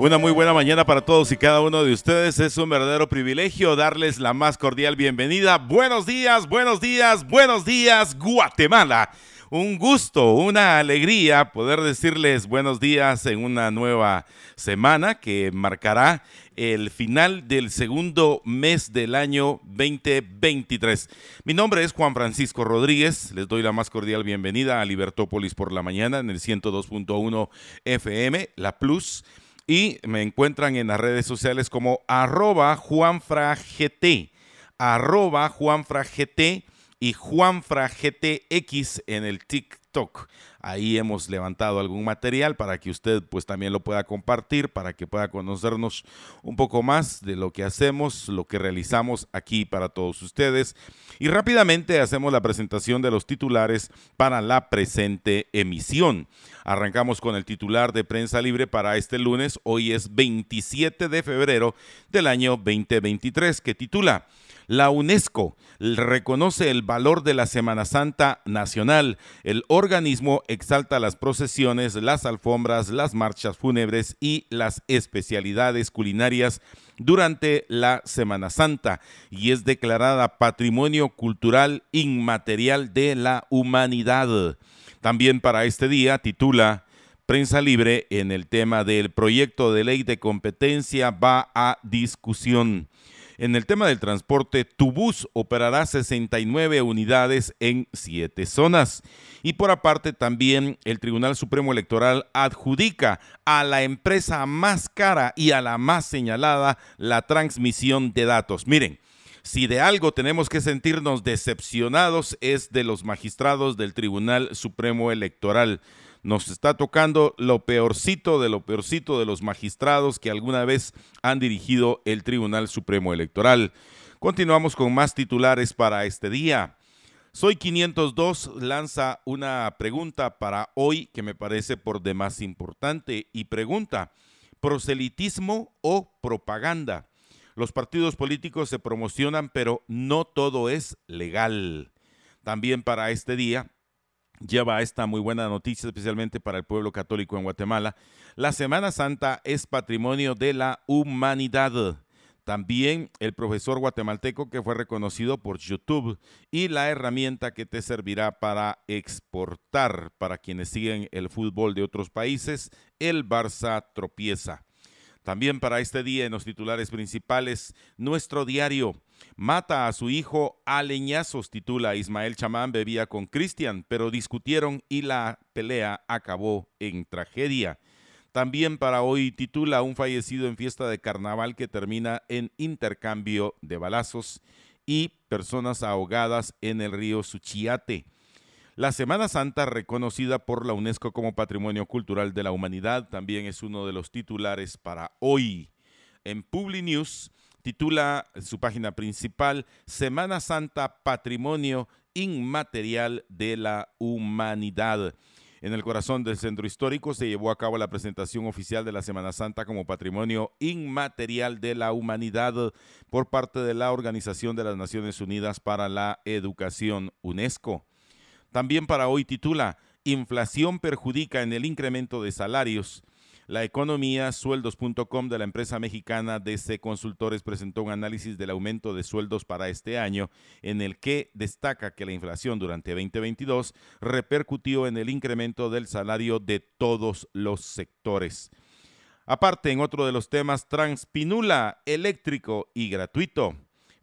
Una muy buena mañana para todos y cada uno de ustedes. Es un verdadero privilegio darles la más cordial bienvenida. Buenos días, buenos días, buenos días, Guatemala. Un gusto, una alegría poder decirles buenos días en una nueva semana que marcará el final del segundo mes del año 2023. Mi nombre es Juan Francisco Rodríguez. Les doy la más cordial bienvenida a Libertópolis por la mañana en el 102.1 FM, La Plus y me encuentran en las redes sociales como arroba juanfragt, arroba juanfragt y juanfragtx en el TikTok. Ahí hemos levantado algún material para que usted pues también lo pueda compartir, para que pueda conocernos un poco más de lo que hacemos, lo que realizamos aquí para todos ustedes. Y rápidamente hacemos la presentación de los titulares para la presente emisión. Arrancamos con el titular de prensa libre para este lunes. Hoy es 27 de febrero del año 2023 que titula la UNESCO reconoce el valor de la Semana Santa Nacional. El organismo exalta las procesiones, las alfombras, las marchas fúnebres y las especialidades culinarias durante la Semana Santa y es declarada Patrimonio Cultural Inmaterial de la Humanidad. También para este día titula Prensa Libre en el tema del proyecto de ley de competencia va a discusión. En el tema del transporte, Tubús operará 69 unidades en siete zonas. Y por aparte, también el Tribunal Supremo Electoral adjudica a la empresa más cara y a la más señalada la transmisión de datos. Miren, si de algo tenemos que sentirnos decepcionados es de los magistrados del Tribunal Supremo Electoral nos está tocando lo peorcito de lo peorcito de los magistrados que alguna vez han dirigido el Tribunal Supremo Electoral. Continuamos con más titulares para este día. Soy 502 lanza una pregunta para hoy que me parece por demás importante y pregunta, ¿proselitismo o propaganda? Los partidos políticos se promocionan, pero no todo es legal. También para este día lleva esta muy buena noticia, especialmente para el pueblo católico en Guatemala. La Semana Santa es patrimonio de la humanidad. También el profesor guatemalteco que fue reconocido por YouTube y la herramienta que te servirá para exportar para quienes siguen el fútbol de otros países, el Barça tropieza. También para este día en los titulares principales, nuestro diario mata a su hijo a leñazos, titula Ismael Chamán, bebía con Cristian, pero discutieron y la pelea acabó en tragedia. También para hoy titula un fallecido en fiesta de carnaval que termina en intercambio de balazos y personas ahogadas en el río Suchiate. La Semana Santa, reconocida por la UNESCO como Patrimonio Cultural de la Humanidad, también es uno de los titulares para hoy. En Publi News titula su página principal Semana Santa, Patrimonio Inmaterial de la Humanidad. En el corazón del centro histórico se llevó a cabo la presentación oficial de la Semana Santa como Patrimonio Inmaterial de la Humanidad por parte de la Organización de las Naciones Unidas para la Educación, UNESCO. También para hoy titula Inflación perjudica en el incremento de salarios. La economía sueldos.com de la empresa mexicana DC Consultores presentó un análisis del aumento de sueldos para este año en el que destaca que la inflación durante 2022 repercutió en el incremento del salario de todos los sectores. Aparte, en otro de los temas, Transpinula eléctrico y gratuito.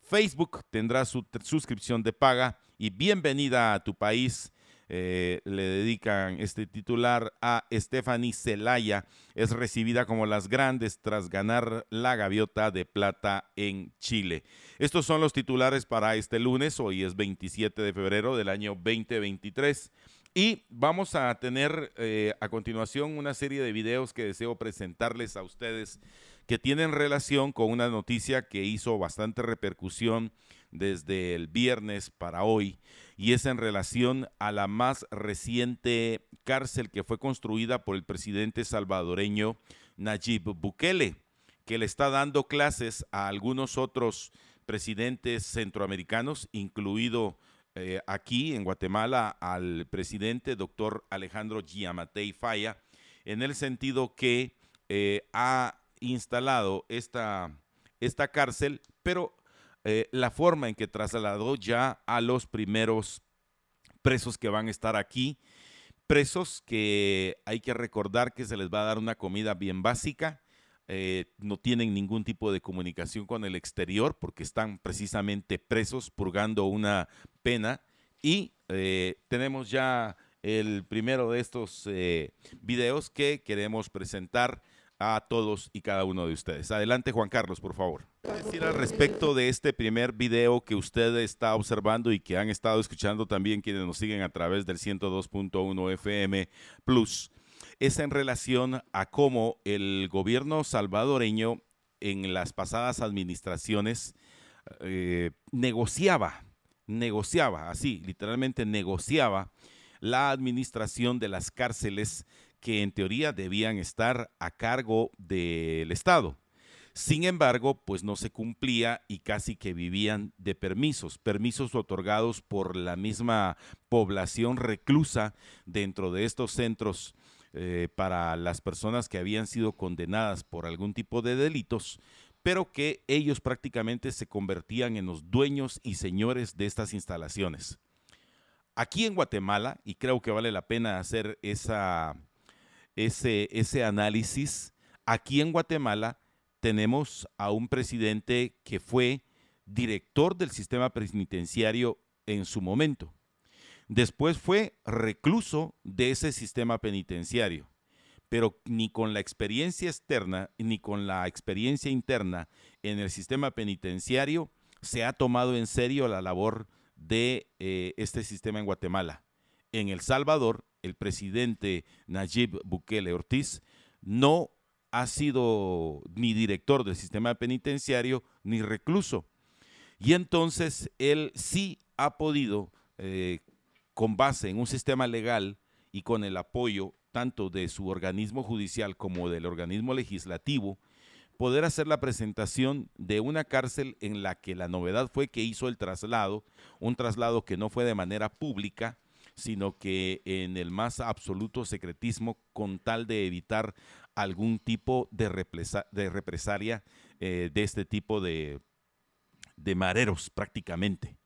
Facebook tendrá su suscripción de paga y bienvenida a tu país. Eh, le dedican este titular a Stephanie Celaya. Es recibida como las grandes tras ganar la gaviota de plata en Chile. Estos son los titulares para este lunes. Hoy es 27 de febrero del año 2023. Y vamos a tener eh, a continuación una serie de videos que deseo presentarles a ustedes que tienen relación con una noticia que hizo bastante repercusión desde el viernes para hoy. y es en relación a la más reciente cárcel que fue construida por el presidente salvadoreño Nayib Bukele, que le está dando clases a algunos otros presidentes centroamericanos, incluido eh, aquí en Guatemala al presidente doctor Alejandro Giamatei Falla, en el sentido que eh, ha instalado esta, esta cárcel, pero eh, la forma en que trasladó ya a los primeros presos que van a estar aquí, presos que hay que recordar que se les va a dar una comida bien básica, eh, no tienen ningún tipo de comunicación con el exterior porque están precisamente presos purgando una pena y eh, tenemos ya el primero de estos videos que queremos presentar a todos y cada uno de ustedes. Adelante Juan Carlos, por favor. Decir al respecto de este primer video que usted está observando y que han estado escuchando también quienes nos siguen a través del 102.1 FM Plus, es en relación a cómo el gobierno salvadoreño en las pasadas administraciones eh, negociaba, negociaba, así, literalmente negociaba la administración de las cárceles que en teoría debían estar a cargo del Estado. Sin embargo, pues no se cumplía y casi que vivían de permisos, permisos otorgados por la misma población reclusa dentro de estos centros eh, para las personas que habían sido condenadas por algún tipo de delitos, pero que ellos prácticamente se convertían en los dueños y señores de estas instalaciones. Aquí en Guatemala, y creo que vale la pena hacer esa ese, ese análisis, aquí en Guatemala tenemos a un presidente que fue director del sistema penitenciario en su momento. Después fue recluso de ese sistema penitenciario, pero ni con la experiencia externa ni con la experiencia interna en el sistema penitenciario se ha tomado en serio la labor de eh, este sistema en Guatemala. En El Salvador el presidente Nayib Bukele Ortiz no ha sido ni director del sistema penitenciario ni recluso. Y entonces él sí ha podido, eh, con base en un sistema legal y con el apoyo tanto de su organismo judicial como del organismo legislativo, poder hacer la presentación de una cárcel en la que la novedad fue que hizo el traslado, un traslado que no fue de manera pública, sino que en el más absoluto secretismo con tal de evitar algún tipo de, represalia eh, de este tipo de, de mareros prácticamente.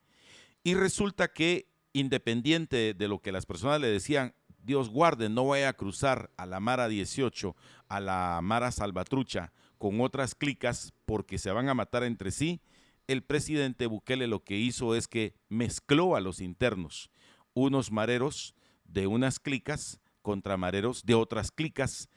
Y resulta que independiente de lo que las personas le decían, Dios guarde, no vaya a cruzar a la Mara 18, a la Mara Salvatrucha, con otras clicas porque se van a matar entre sí, el presidente Bukele lo que hizo es que mezcló a los internos unos mareros de unas clicas contra mareros de otras clicas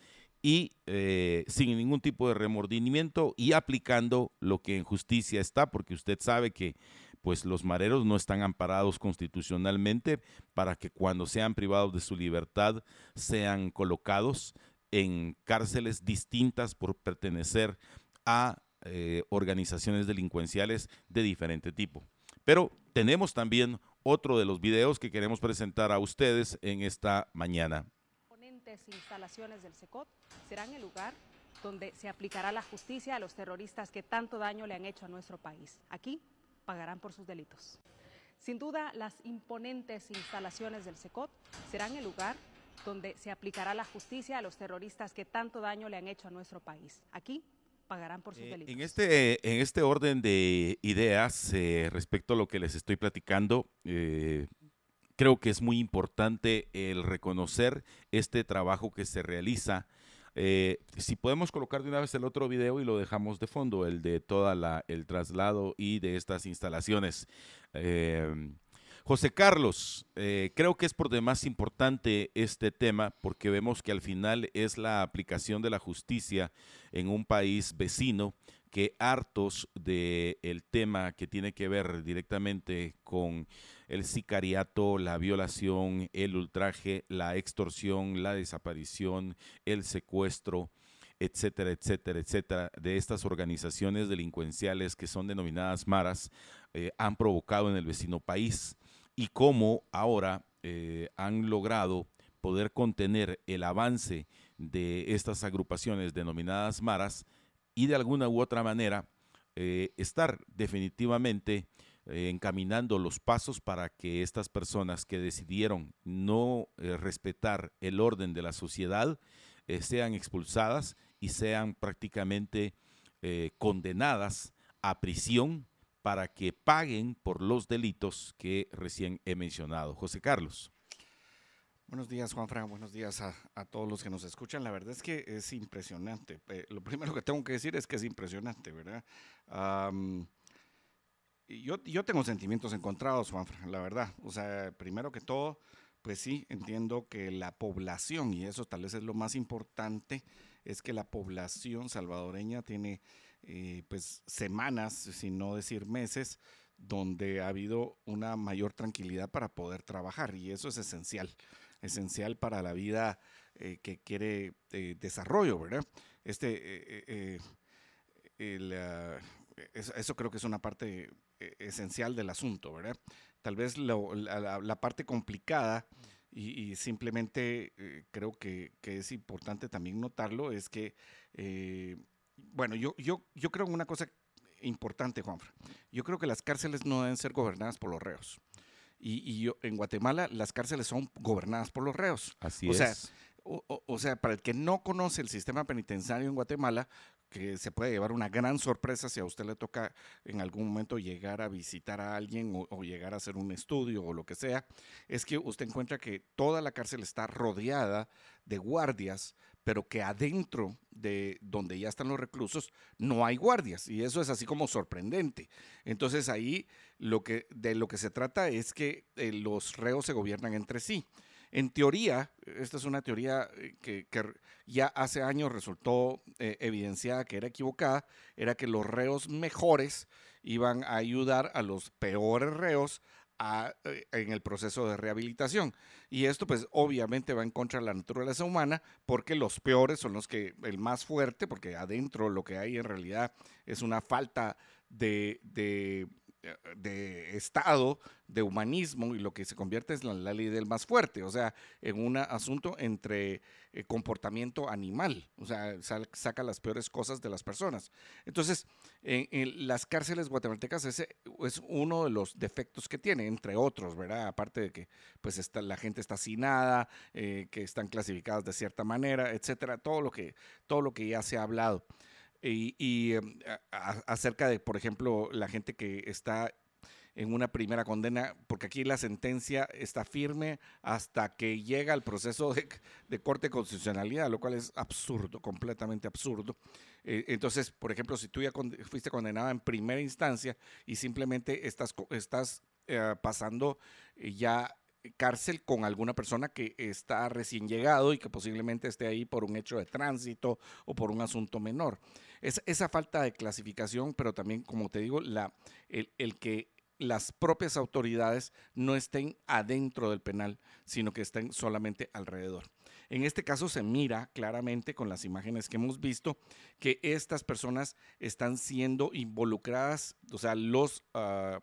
y eh, sin ningún tipo de remordimiento y aplicando lo que en justicia está, porque usted sabe que pues los mareros no están amparados constitucionalmente para que cuando sean privados de su libertad sean colocados en cárceles distintas por pertenecer a eh, organizaciones delincuenciales de diferente tipo. Pero tenemos también otro de los videos que queremos presentar a ustedes en esta mañana. instalaciones del SECOT serán el lugar donde se aplicará la justicia a los terroristas que tanto daño le han hecho a nuestro país. Aquí pagarán por sus delitos. Sin duda, las imponentes instalaciones del SECOT serán el lugar donde se aplicará la justicia a los terroristas que tanto daño le han hecho a nuestro país. Aquí pagarán por sus eh, delitos. En este, en este orden de ideas eh, respecto a lo que les estoy platicando, eh, creo que es muy importante el reconocer este trabajo que se realiza. si podemos colocar de una vez el otro video y lo dejamos de fondo, el de toda la el traslado y de estas instalaciones. José Carlos, eh, creo que es por demás importante este tema porque vemos que al final es la aplicación de la justicia en un país vecino que hartos del el tema que tiene que ver directamente con el sicariato, la violación, el ultraje, la extorsión, la desaparición, el secuestro, etcétera, etcétera, etcétera, de estas organizaciones delincuenciales que son denominadas maras, eh, han provocado en el vecino país y cómo ahora eh, han logrado poder contener el avance de estas agrupaciones denominadas maras y de alguna u otra manera eh, estar definitivamente eh, encaminando los pasos para que estas personas que decidieron no respetar el orden de la sociedad sean expulsadas y sean prácticamente condenadas a prisión para que paguen por los delitos que recién he mencionado. José Carlos. Buenos días, Juan Fran. Buenos días a, todos los que nos escuchan. La verdad es que es impresionante. Eh, lo primero que tengo que decir es que es impresionante, ¿verdad? yo, yo tengo sentimientos encontrados, Juan Fran, la verdad. O sea, primero que todo, pues sí, entiendo que la población, y eso tal vez es lo más importante, es que la población salvadoreña tiene eh, pues semanas, si no decir meses, donde ha habido una mayor tranquilidad para poder trabajar y eso es esencial, esencial para la vida eh, que quiere eh, desarrollo, ¿verdad? Este, eso, creo que es una parte esencial del asunto, ¿verdad? Tal vez la, parte complicada y, simplemente creo que, que, es importante también notarlo es que bueno, yo, yo, yo creo en una cosa importante, Juanfra. Yo creo que las cárceles no deben ser gobernadas por los reos. Y, y yo, en Guatemala las cárceles son gobernadas por los reos. Así o es. Sea, o, sea, para el que no conoce el sistema penitenciario en Guatemala, que se puede llevar una gran sorpresa si a usted le toca en algún momento llegar a visitar a alguien o, llegar a hacer un estudio o lo que sea, es que usted encuentra que toda la cárcel está rodeada de guardias pero que adentro de donde ya están los reclusos no hay guardias y eso es así como sorprendente. Entonces ahí lo que, de lo que se trata es que eh, los reos se gobiernan entre sí. En teoría, esta es una teoría eh, que, ya hace años resultó eh, evidenciada que era equivocada, era que los reos mejores iban a ayudar a los peores reos eh, en el proceso de rehabilitación. Y esto pues obviamente va en contra de la naturaleza humana porque los peores son los que, el más fuerte, porque adentro lo que hay en realidad es una falta de de Estado, de humanismo, y lo que se convierte es la, ley del más fuerte, o sea, en un asunto entre eh, comportamiento animal, o sea, saca las peores cosas de las personas. Entonces, en, las cárceles guatemaltecas ese es uno de los defectos que tiene, entre otros, ¿verdad? Aparte de que pues la gente está hacinada, eh, que están clasificadas de cierta manera, etcétera, todo lo que, todo lo que ya se ha hablado y, em, acerca de, por ejemplo, la gente que está en una primera condena, porque aquí la sentencia está firme hasta que llega el proceso de, corte de constitucionalidad, lo cual es absurdo, completamente absurdo. Eh, entonces, por ejemplo, si tú ya fuiste condenada en primera instancia y simplemente estás, estás eh, pasando eh, ya cárcel con alguna persona que está recién llegado y que posiblemente esté ahí por un hecho de tránsito o por un asunto menor. Es, esa falta de clasificación, pero también, como te digo, la, el, que las propias autoridades no estén adentro del penal, sino que estén solamente alrededor. En este caso se mira claramente con las imágenes que hemos visto que estas personas están siendo involucradas, o sea, los... Ah,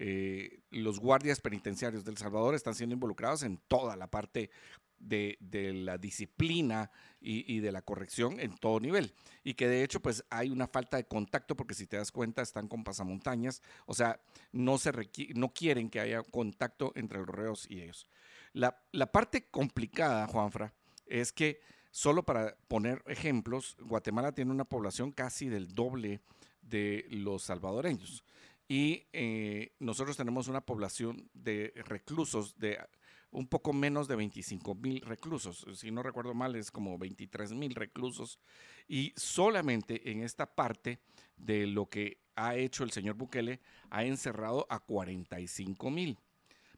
eh, los guardias penitenciarios del Salvador están siendo involucrados en toda la parte de, la disciplina y, de la corrección en todo nivel. Y que de hecho, pues hay una falta de contacto, porque si te das cuenta, están con pasamontañas, o sea, no, se no quieren que haya contacto entre los reos y ellos. La, la parte complicada, Juanfra, es que solo para poner ejemplos, Guatemala tiene una población casi del doble de los salvadoreños. Y eh, nosotros tenemos una población de reclusos de un poco menos de 25 mil reclusos. Si no recuerdo mal, es como 23 mil reclusos. Y solamente en esta parte de lo que ha hecho el señor Bukele, ha encerrado a 45 mil.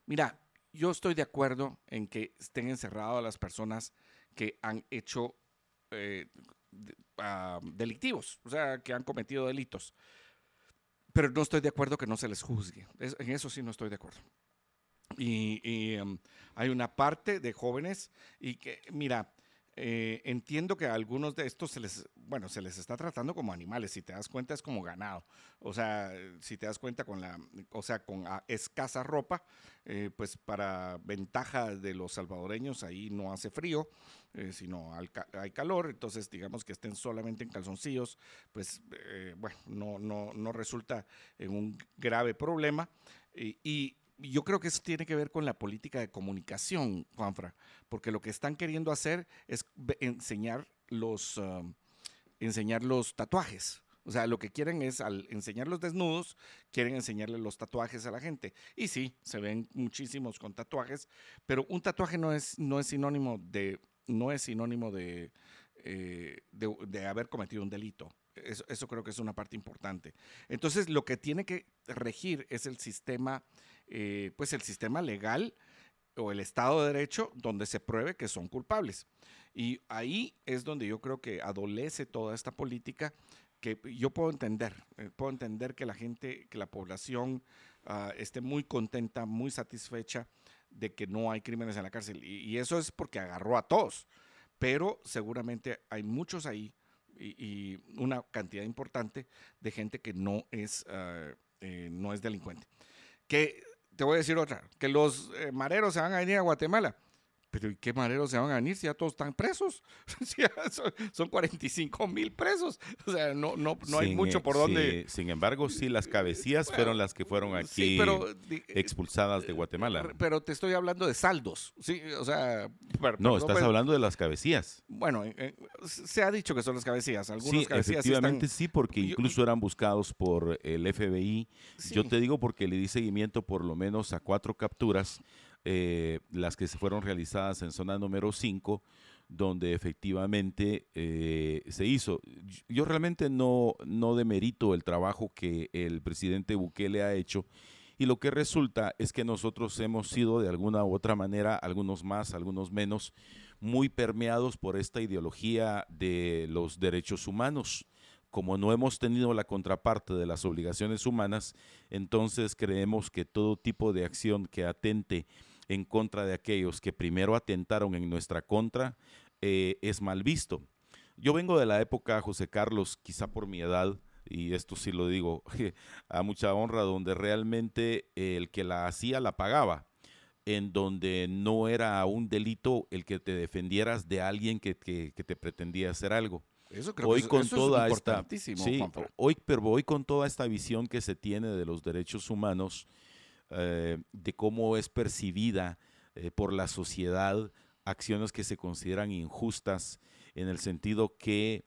Mira, yo estoy de acuerdo en que estén encerradas las personas que han hecho eh, ah, delictivos, o sea, que han cometido delitos pero no estoy de acuerdo que no se les juzgue. en eso sí no estoy de acuerdo. Y, em, hay una parte de jóvenes y que, mira, eh, entiendo que a algunos de estos se les, bueno, se les está tratando como animales. Si te das cuenta, es como ganado. O sea, si te das cuenta con la, o sea, con ah, escasa ropa, eh, pues para ventaja de los salvadoreños ahí no hace frío, eh, sino hay calor. Entonces, digamos que estén solamente en calzoncillos, pues, bueno, no, no, no resulta en un grave problema. y yo creo que eso tiene que ver con la política de comunicación, Juanfra, porque lo que están queriendo hacer es enseñar los, um, enseñar los tatuajes. O sea, lo que quieren es, al enseñar los desnudos, quieren enseñarle los tatuajes a la gente. Y sí, se ven muchísimos con tatuajes, pero un tatuaje no es, no es sinónimo de, no es sinónimo de, eh, de, haber cometido un delito. Eso, eso, creo que es una parte importante. Entonces, lo que tiene que regir es el sistema eh, pues el sistema legal o el Estado de Derecho donde se pruebe que son culpables. Y ahí es donde yo creo que adolece toda esta política que yo puedo entender, eh, puedo entender que la gente, que la población ah, esté muy contenta, muy satisfecha de que no hay crímenes en la cárcel. Y, eso es porque agarró a todos, pero seguramente hay muchos ahí y, una cantidad importante de gente que no es, ah, eh, no es delincuente. Que te voy a decir otra, que los eh, mareros se van a venir a Guatemala. Pero ¿y qué maneros se van a venir si ya todos están presos? son, 45 mil presos. O sea, no, no, no hay mucho e, por donde. sin embargo, sí, las cabecillas fueron las que fueron aquí expulsadas de Guatemala. Pero te estoy hablando de saldos. Sí, o sea. no, estás hablando de las cabecillas. Bueno, eh, eh, se ha dicho que son las cabecillas. Algunos sí, efectivamente sí, porque incluso eran buscados por el FBI. Yo te digo porque le di seguimiento por lo menos a cuatro capturas eh, las que se fueron realizadas en zona número 5, donde efectivamente eh, se hizo. Yo realmente no, no demerito el trabajo que el presidente Bukele ha hecho y lo que resulta es que nosotros hemos sido de alguna u otra manera, algunos más, algunos menos, muy permeados por esta ideología de los derechos humanos como no hemos tenido la contraparte de las obligaciones humanas, entonces creemos que todo tipo de acción que atente en contra de aquellos que primero atentaron en nuestra contra eh, es mal visto. Yo vengo de la época, José Carlos, quizá por mi edad, y esto sí lo digo a mucha honra, donde realmente el que la hacía la pagaba, en donde no era un delito el que te defendieras de alguien que, te pretendía hacer algo. Eso creo hoy que con toda esta, sí, hoy, pero hoy con toda esta visión que se tiene de los derechos humanos, eh, de cómo es percibida eh, por la sociedad acciones que se consideran injustas en el sentido que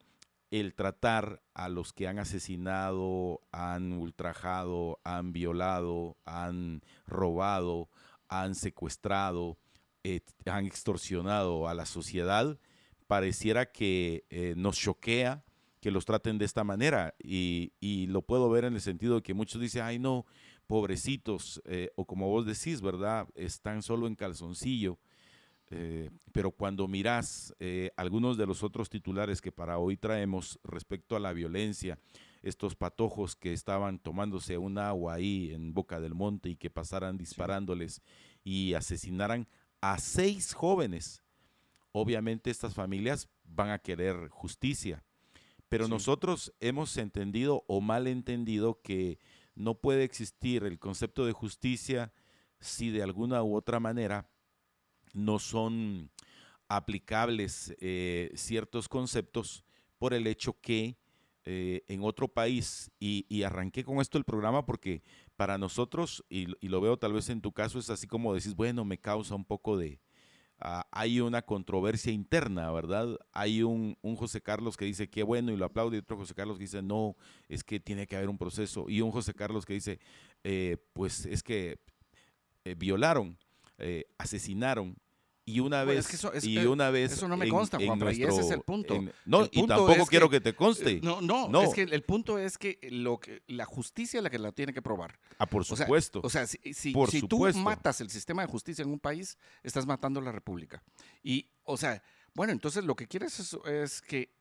el tratar a los que han asesinado, han ultrajado, han violado, han robado, han secuestrado, eh, han extorsionado a la sociedad, pareciera que nos choquea que los traten de esta manera. Y, y, lo puedo ver en el sentido de que muchos dicen, ay no, pobrecitos, eh, o como vos decís, ¿verdad? Están solo en calzoncillo. Eh, pero cuando mirás eh, algunos de los otros titulares que para hoy traemos respecto a la violencia, estos patojos que estaban tomándose un agua ahí en Boca del Monte y que pasaran disparándoles y asesinaran a seis jóvenes, obviamente estas familias van a querer justicia. Pero nosotros hemos entendido o mal entendido que no puede existir el concepto de justicia si de alguna u otra manera no son aplicables eh, ciertos conceptos por el hecho que eh, en otro país, y, arranqué con esto el programa porque para nosotros, y, y, lo veo tal vez en tu caso, es así como decís, bueno, me causa un poco de, Ah, hay una controversia interna, ¿verdad? Hay un, José Carlos que dice que bueno y lo aplaude, y otro José Carlos que dice no, es que tiene que haber un proceso, y un José Carlos que dice, eh, pues es que eh, violaron, eh, asesinaron, y una vez, y eh, una vez eso no me consta, Juan, y ese es el punto. no, y tampoco quiero que, te conste. No, no, es que el punto es que lo que la justicia es la que la tiene que probar. Ah, por supuesto. O sea, si, si, tú matas el sistema de justicia en un país, estás matando la república. Y, o sea, bueno, entonces lo que quieres es que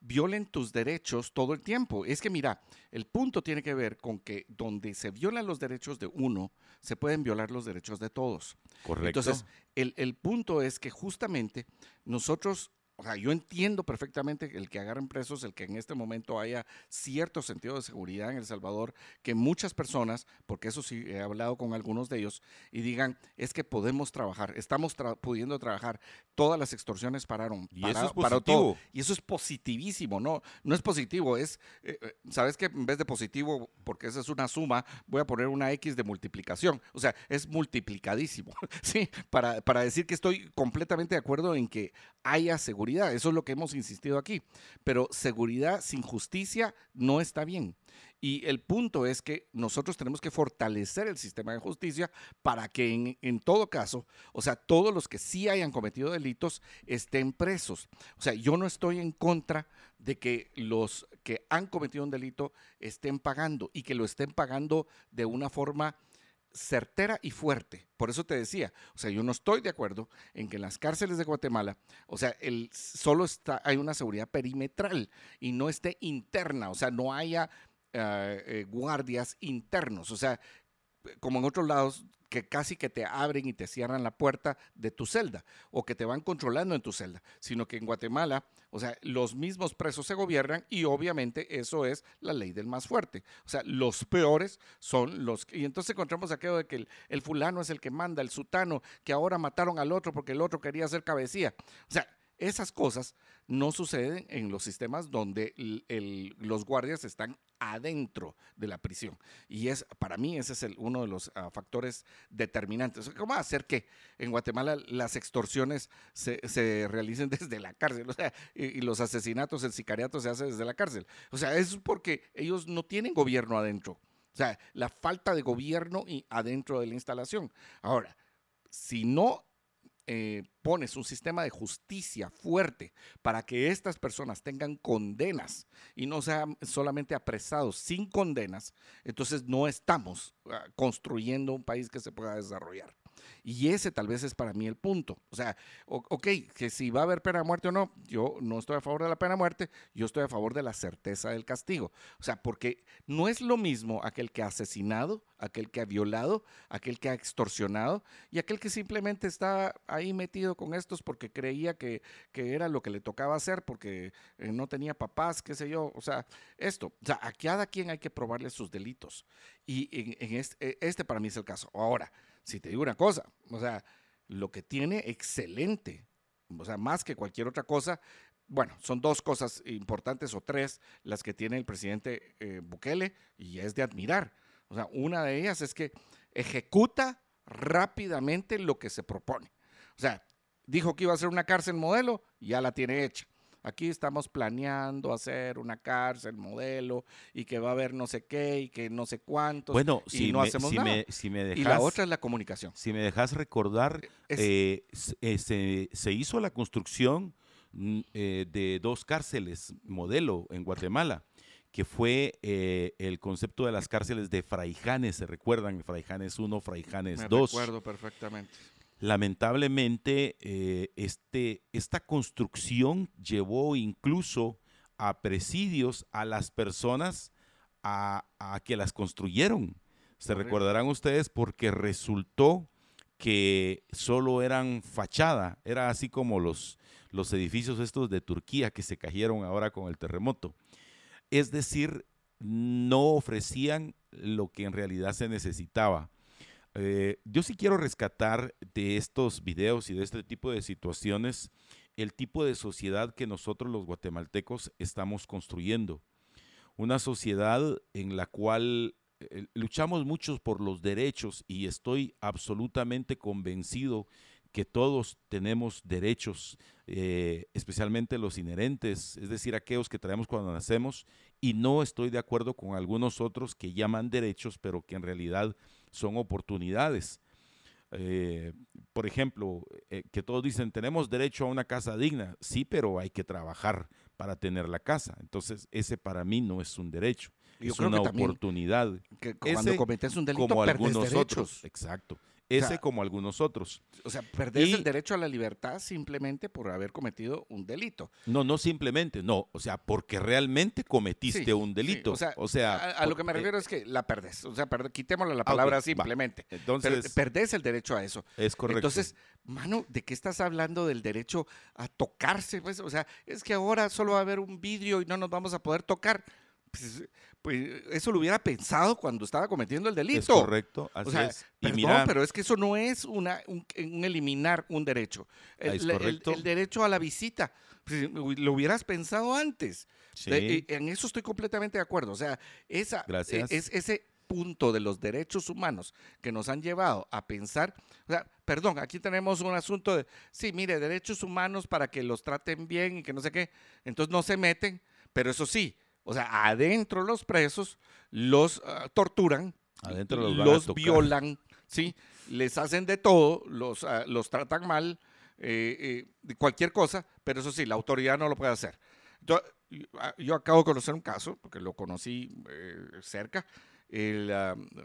violen tus derechos todo el tiempo. Es que mira, el punto tiene que ver con que donde se violan los derechos de uno, se pueden violar los derechos de todos. Correcto. Entonces, el, punto es que justamente nosotros o sea, yo entiendo perfectamente el que agarren presos, el que en este momento haya cierto sentido de seguridad en El Salvador, que muchas personas, porque eso sí he hablado con algunos de ellos, y digan, es que podemos trabajar, estamos pudiendo trabajar, todas las extorsiones pararon. Y eso es positivo. Y eso es positivísimo, no, no es positivo, es, eh, eh, ¿sabes que En vez de positivo, porque esa es una suma, voy a poner una X de multiplicación, o sea, es multiplicadísimo, ¿sí? Para, para decir que estoy completamente de acuerdo en que haya seguridad. Eso es lo que hemos insistido aquí. Pero seguridad sin justicia no está bien. Y el punto es que nosotros tenemos que fortalecer el sistema de justicia para que en, todo caso, o sea, todos los que sí hayan cometido delitos estén presos. O sea, yo no estoy en contra de que los que han cometido un delito estén pagando y que lo estén pagando de una forma certera y fuerte. Por eso te decía, o sea, yo no estoy de acuerdo en que en las cárceles de Guatemala, o sea, el, solo está, hay una seguridad perimetral y no esté interna, o sea, no haya eh, eh, guardias internos, o sea, como en otros lados que casi que te abren y te cierran la puerta de tu celda o que te van controlando en tu celda, sino que en Guatemala, o sea, los mismos presos se gobiernan y obviamente eso es la ley del más fuerte. O sea, los peores son los... Y entonces encontramos aquello de que el, fulano es el que manda, el sutano, que ahora mataron al otro porque el otro quería hacer cabecía. O sea, esas cosas no suceden en los sistemas donde los guardias están adentro de la prisión. Y es, para mí, ese es uno de los ah, factores determinantes. ¿Cómo hacer que en Guatemala las extorsiones se, realicen desde la cárcel? O sea, y, los asesinatos, el sicariato se hace desde la cárcel. O sea, es porque ellos no tienen gobierno adentro. O sea, la falta de gobierno y adentro de la instalación. Ahora, si no eh, pones un sistema de justicia fuerte para que estas personas tengan condenas y no sean solamente apresados sin condenas, entonces no estamos ah, construyendo un país que se pueda desarrollar. Y ese tal vez es para mí el punto. O sea, ok, que si va a haber pena de muerte o no, yo no estoy a favor de la pena de muerte, yo estoy a favor de la certeza del castigo. O sea, porque no es lo mismo aquel que ha asesinado, aquel que ha violado, aquel que ha extorsionado y aquel que simplemente está ahí metido con estos porque creía que, era lo que le tocaba hacer porque eh, no tenía papás, qué sé yo. O sea, esto, o sea, a cada quien hay que probarle sus delitos. Y en, este, este para mí es el caso. Ahora, si te digo una cosa, o sea, lo que tiene excelente, o sea, más que cualquier otra cosa, bueno, son dos cosas importantes o tres las que tiene el presidente eh, Bukele y es de admirar. O sea, una de ellas es que ejecuta rápidamente lo que se propone. O sea, dijo que iba a ser una cárcel modelo, ya la tiene hecha aquí estamos planeando hacer una cárcel modelo y que va a haber no sé qué y que no sé cuántos. Bueno, y si no hacemos nada. y la otra es la comunicación. Si me dejas recordar, eh, eh, se, hizo la construcción eh, de dos cárceles modelo en Guatemala que fue el concepto de las cárceles de Fraijanes, ¿se recuerdan? Fraijanes 1, Fraijanes 2. Me recuerdo perfectamente. Lamentablemente, eh, este, esta construcción llevó incluso a presidios a las personas a, que las construyeron. Se recordarán ustedes porque resultó que solo eran fachada, era así como los, los edificios estos de Turquía que se cayeron ahora con el terremoto. Es decir, no ofrecían lo que en realidad se necesitaba. Eh, yo sí quiero rescatar de estos videos y de este tipo de situaciones el tipo de sociedad que nosotros los guatemaltecos estamos construyendo. Una sociedad en la cual eh, luchamos muchos por los derechos y estoy absolutamente convencido que todos tenemos derechos, eh, especialmente los inherentes, es decir, aquellos que traemos cuando nacemos, y no estoy de acuerdo con algunos otros que llaman derechos, pero que en realidad son oportunidades. Eh, por ejemplo, eh, que todos dicen, tenemos derecho a una casa digna, sí, pero hay que trabajar para tener la casa. Entonces, ese para mí no es un derecho, es una oportunidad. Que cuando cometes un delito, como algunos derechos. Exacto. Ese como algunos otros. O sea, perdés Y- el derecho a la libertad simplemente por haber cometido un delito. No, no simplemente, no, o sea, porque realmente cometiste Sí, un sí, delito. o sea, o sea, a, a lo que me refiero es que la perdés. O sea, quitémosle la Ah, palabra va. simplemente. Entonces, Per- perdés el derecho a eso. es correcto. Entonces, mano, ¿de qué estás hablando del derecho a tocarse? Pues, o sea, es que ahora solo va a haber un vidrio y no nos vamos a poder tocar. Pues, pues, eso lo hubiera pensado cuando estaba cometiendo el delito. es correcto, así O sea, es. Y perdón, mira, pero es que eso no es una, un, un eliminar un derecho. El, Es correcto. el derecho a la visita. Pues, lo hubieras pensado antes. sí, De- en eso estoy completamente de acuerdo. O sea, esa, Gracias. e- es ese punto de los derechos humanos que nos han llevado a pensar, o sea, perdón, aquí tenemos un asunto de, sí, mire, derechos humanos para que los traten bien y que no sé qué, entonces no se meten, pero eso sí, o sea, adentro los presos los ah, torturan, Adentro los violan, ¿sí? Les hacen de todo, los, ah, los tratan mal, eh, eh, cualquier cosa, pero eso sí, la autoridad no lo puede hacer. Entonces, yo, ah, acabo de conocer un caso, porque lo conocí eh, cerca, el,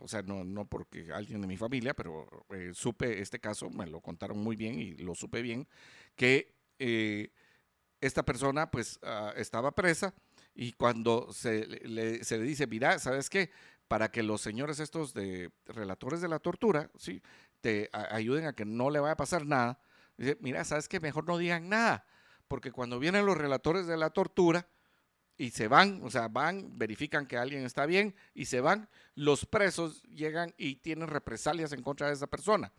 o sea, no, no porque alguien de mi familia, pero eh, supe este caso, me lo contaron muy bien y lo supe bien, que eh, esta persona pues estaba presa y cuando se le, se le dice, mira, ¿sabes qué? Para que los señores estos de relatores de la tortura, ¿sí? Te ayuden a que no le vaya a pasar nada, dice, mira, ¿sabes qué? Mejor no digan nada, porque cuando vienen los relatores de la tortura y se van, o sea, van, verifican que alguien está bien y se van, los presos llegan y tienen represalias en contra de esa persona.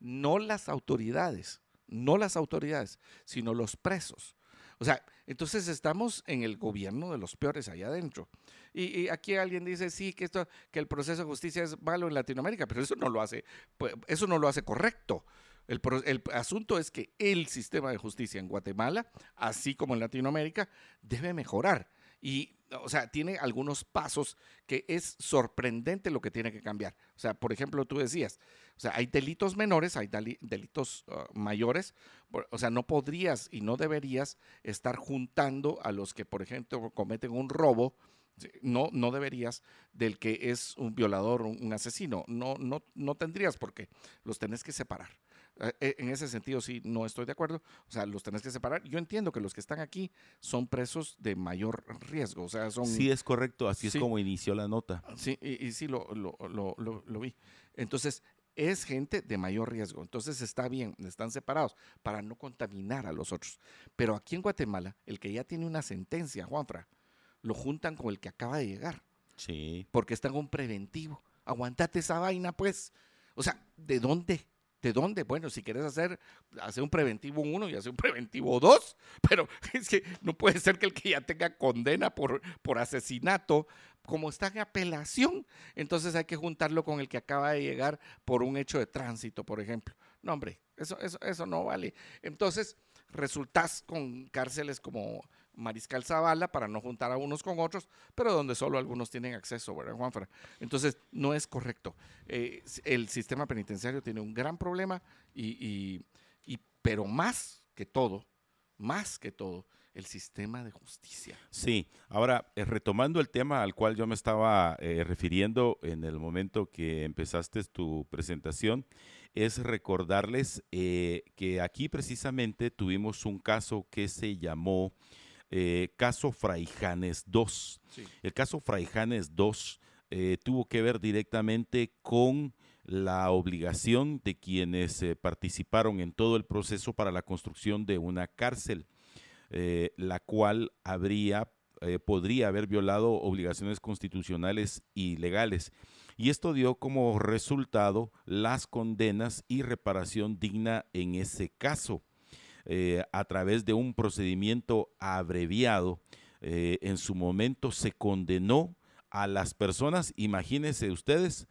No las autoridades, no las autoridades, sino los presos. O sea, entonces estamos en el gobierno de los peores allá adentro. Y, aquí alguien dice, sí, que esto, que el proceso de justicia es malo en Latinoamérica, pero eso no lo hace, pues, eso no lo hace correcto. El, el asunto es que el sistema de justicia en Guatemala, así como en Latinoamérica, debe mejorar. Y, o sea, tiene algunos pasos que es sorprendente lo que tiene que cambiar. O sea, por ejemplo, tú decías, o sea, hay delitos menores, hay deli- delitos ah, mayores. O sea, no podrías y no deberías estar juntando a los que, por ejemplo, cometen un robo. No, no deberías del que es un violador, un asesino. No, no, no tendrías porque los tenés que separar. Eh, eh, En ese sentido, sí, no estoy de acuerdo. O sea, los tenés que separar. Yo entiendo que los que están aquí son presos de mayor riesgo. O sea, son. Sí, es correcto, así Sí. es como inició la nota. Sí, y, y sí lo, lo, lo- lo- lo vi. Entonces, es gente de mayor riesgo. Entonces, está bien, están separados para no contaminar a los otros. Pero aquí en Guatemala, el que ya tiene una sentencia, Juanfra, lo juntan con el que acaba de llegar, Sí. porque está en un preventivo. Aguantate esa vaina, pues. O sea, ¿de dónde? ¿De dónde? Bueno, si quieres hacer, hacer un preventivo 1 y hacer un preventivo 2, pero es que no puede ser que el que ya tenga condena por, por asesinato, como está en apelación, entonces hay que juntarlo con el que acaba de llegar por un hecho de tránsito, por ejemplo. No, hombre, eso, eso, eso no vale. Entonces, resultas con cárceles como Mariscal Zavala para no juntar a unos con otros, pero donde solo algunos tienen acceso, ¿verdad, Juanfra? Entonces, no es correcto. Eh, el sistema penitenciario tiene un gran problema, y, y- y- pero más que todo, más que todo, el sistema de justicia. Sí, ahora eh, retomando el tema al cual yo me estaba eh, refiriendo en el momento que empezaste tu presentación, es recordarles que aquí precisamente tuvimos un caso que se llamó eh, caso Fraijanes 2. Sí. El caso Fraijanes 2 eh, tuvo que ver directamente con la obligación de quienes eh, participaron en todo el proceso para la construcción de una cárcel, eh, la cual habría, podría haber violado obligaciones constitucionales y legales. Y esto dio como resultado las condenas y reparación digna en ese caso, eh, a través de un procedimiento abreviado. eh, en su momento se condenó a las personas, imagínense ustedes,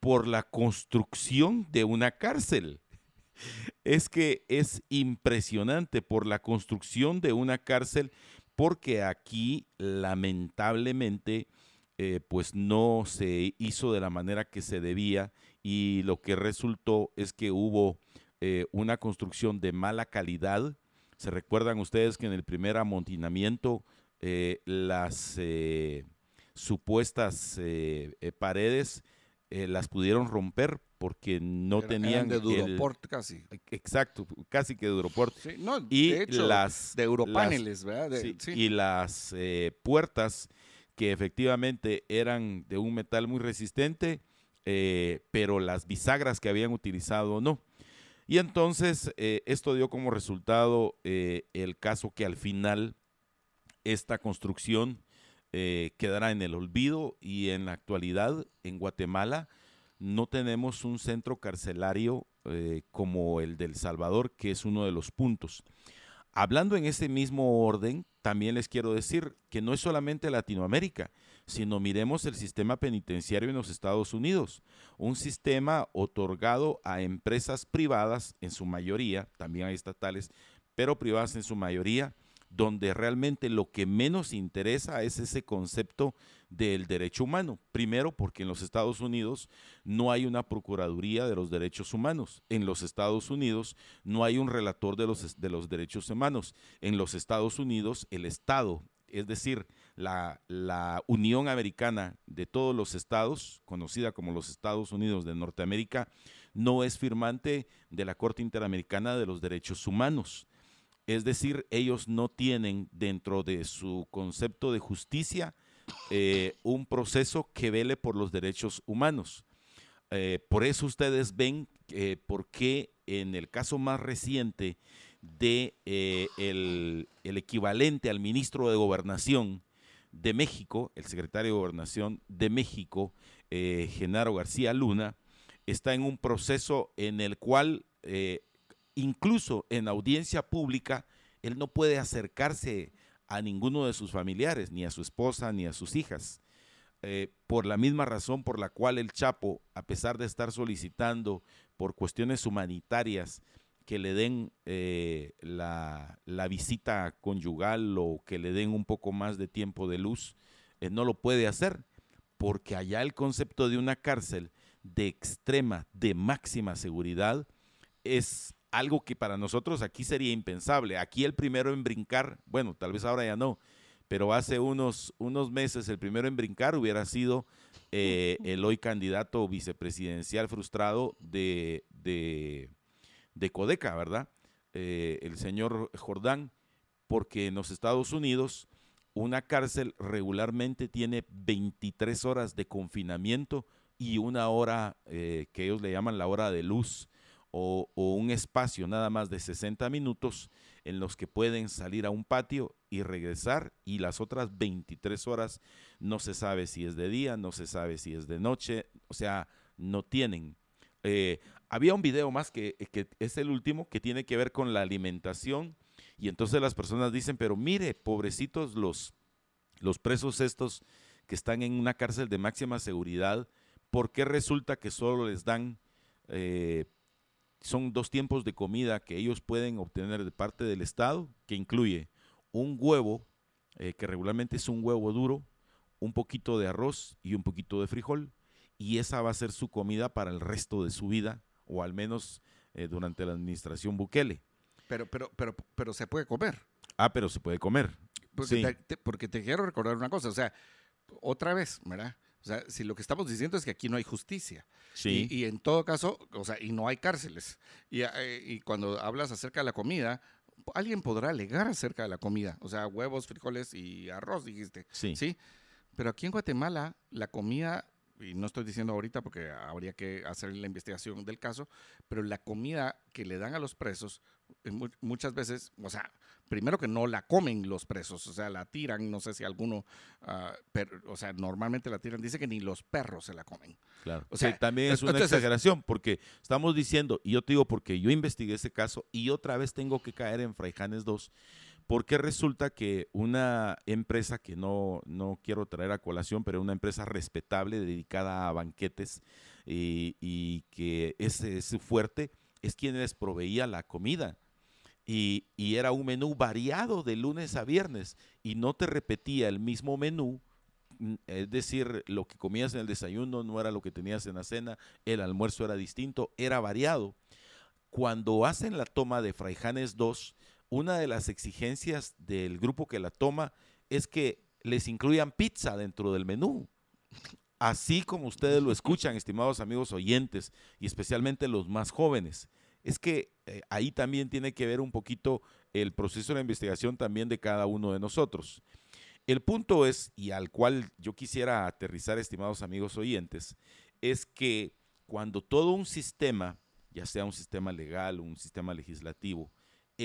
por la construcción de una cárcel. Es que es impresionante por la construcción de una cárcel, porque aquí lamentablemente eh, pues no se hizo de la manera que se debía y lo que resultó es que hubo eh, una construcción de mala calidad. Se recuerdan ustedes que en el primer amontinamiento eh, las eh, supuestas eh, eh, paredes las pudieron romper porque no Eran- tenían eran de el- Duroport casi. exacto, casi que Duroport. Sí, no, y de hecho, las de Europaneles, ¿verdad? De- sí, sí. y las puertas que efectivamente eran de un metal muy resistente, pero las bisagras que habían utilizado no. Y entonces eh, esto dio como resultado eh, el caso que al final esta construcción eh, quedará en el olvido y en la actualidad en Guatemala no tenemos un centro carcelario como el del Salvador, que es uno de los puntos. Hablando en ese mismo orden, también les quiero decir que no es solamente Latinoamérica, sino miremos el sistema penitenciario en los Estados Unidos, un sistema otorgado a empresas privadas en su mayoría, también hay estatales, pero privadas en su mayoría, donde realmente lo que menos interesa es ese concepto del derecho humano. Primero, porque en los Estados Unidos no hay una Procuraduría de los Derechos Humanos. En los Estados Unidos no hay un relator de los, de los derechos humanos. En los Estados Unidos el Estado, es decir, la, la Unión Americana de todos los estados, conocida como los Estados Unidos de Norteamérica, no es firmante de la Corte Interamericana de los Derechos Humanos. Es decir, ellos no tienen dentro de su concepto de justicia eh, un proceso que vele por los derechos humanos. Eh, por eso ustedes ven eh, por qué en el caso más reciente de eh, el, el equivalente al ministro de Gobernación de México, el secretario de Gobernación de México, eh, Genaro García Luna, está en un proceso en el cual eh, incluso en audiencia pública, él no puede acercarse a ninguno de sus familiares, ni a su esposa, ni a sus hijas. Por la misma razón por la cual el Chapo, a pesar de estar solicitando por cuestiones humanitarias que le den eh, la, la visita conyugal o que le den un poco más de tiempo de luz, eh, no lo puede hacer, porque allá el concepto de una cárcel de extrema, de máxima seguridad, es algo que para nosotros aquí sería impensable. Aquí el primero en brincar, bueno, tal vez ahora ya no, pero hace unos, unos meses el primero en brincar hubiera sido eh, el hoy candidato vicepresidencial frustrado de, de, de Codeca, ¿verdad? Eh, el señor Jordán, porque en los Estados Unidos una cárcel regularmente tiene 23 horas de confinamiento y una hora eh, que ellos le llaman la hora de luz o, un espacio nada más de 60 minutos en los que pueden salir a un patio y regresar y las otras 23 horas no se sabe si es de día, no se sabe si es de noche, o sea, no tienen. Eh, había un video más que, que es el último que tiene que ver con la alimentación y entonces las personas dicen, pero mire, pobrecitos los, los presos estos que están en una cárcel de máxima seguridad, ¿por qué resulta que solo les dan... Eh, son dos tiempos de comida que ellos pueden obtener de parte del Estado, que incluye un huevo, eh, que regularmente es un huevo duro, un poquito de arroz y un poquito de frijol, y esa va a ser su comida para el resto de su vida, o al menos eh, durante la administración Bukele. Pero, pero, pero, pero se puede comer. Ah, pero se puede comer. Porque, sí. te, te, porque te quiero recordar una cosa, o sea, otra vez, ¿verdad? O sea, si lo que estamos diciendo es que aquí no hay justicia. Sí. Y, y en todo caso, o sea, y no hay cárceles. Y, eh, y, cuando hablas acerca de la comida, alguien podrá alegar acerca de la comida. O sea, huevos, frijoles y arroz, dijiste. Sí. Sí. Pero aquí en Guatemala, la comida, y no estoy diciendo ahorita porque habría que hacer la investigación del caso, pero la comida que le dan a los presos, muchas veces, o sea, primero que no la comen los presos, o sea, la tiran, no sé si alguno, uh, pero, o sea, normalmente la tiran, dice que ni los perros se la comen. Claro. O sea, sí, también es una entonces, exageración, porque estamos diciendo, y yo te digo porque yo investigué ese caso y otra vez tengo que caer en Fraijanes 2, porque resulta que una empresa que no, no quiero traer a colación, pero una empresa respetable dedicada a banquetes y, y que ese es fuerte, es quien les proveía la comida. Y, y, era un menú variado de lunes a viernes y no te repetía el mismo menú, es decir, lo que comías en el desayuno no era lo que tenías en la cena, el almuerzo era distinto, era variado. Cuando hacen la toma de Fraijanes 2, una de las exigencias del grupo que la toma es que les incluyan pizza dentro del menú. así como ustedes lo escuchan, estimados amigos oyentes, y especialmente los más jóvenes, es que eh, ahí también tiene que ver un poquito el proceso de investigación también de cada uno de nosotros. El punto es, y al cual yo quisiera aterrizar, estimados amigos oyentes, es que cuando todo un sistema, ya sea un sistema legal un sistema legislativo,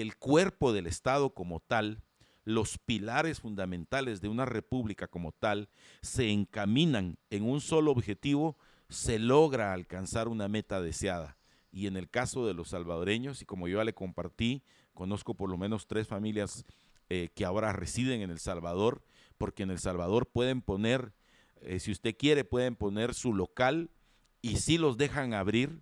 el cuerpo del Estado como tal, los pilares fundamentales de una república como tal, se encaminan en un solo objetivo, se logra alcanzar una meta deseada. Y en el caso de los salvadoreños, y como yo ya le compartí, conozco por lo menos tres familias eh, que ahora residen en El Salvador, porque en El Salvador pueden poner, eh, si usted quiere, pueden poner su local y si los dejan abrir,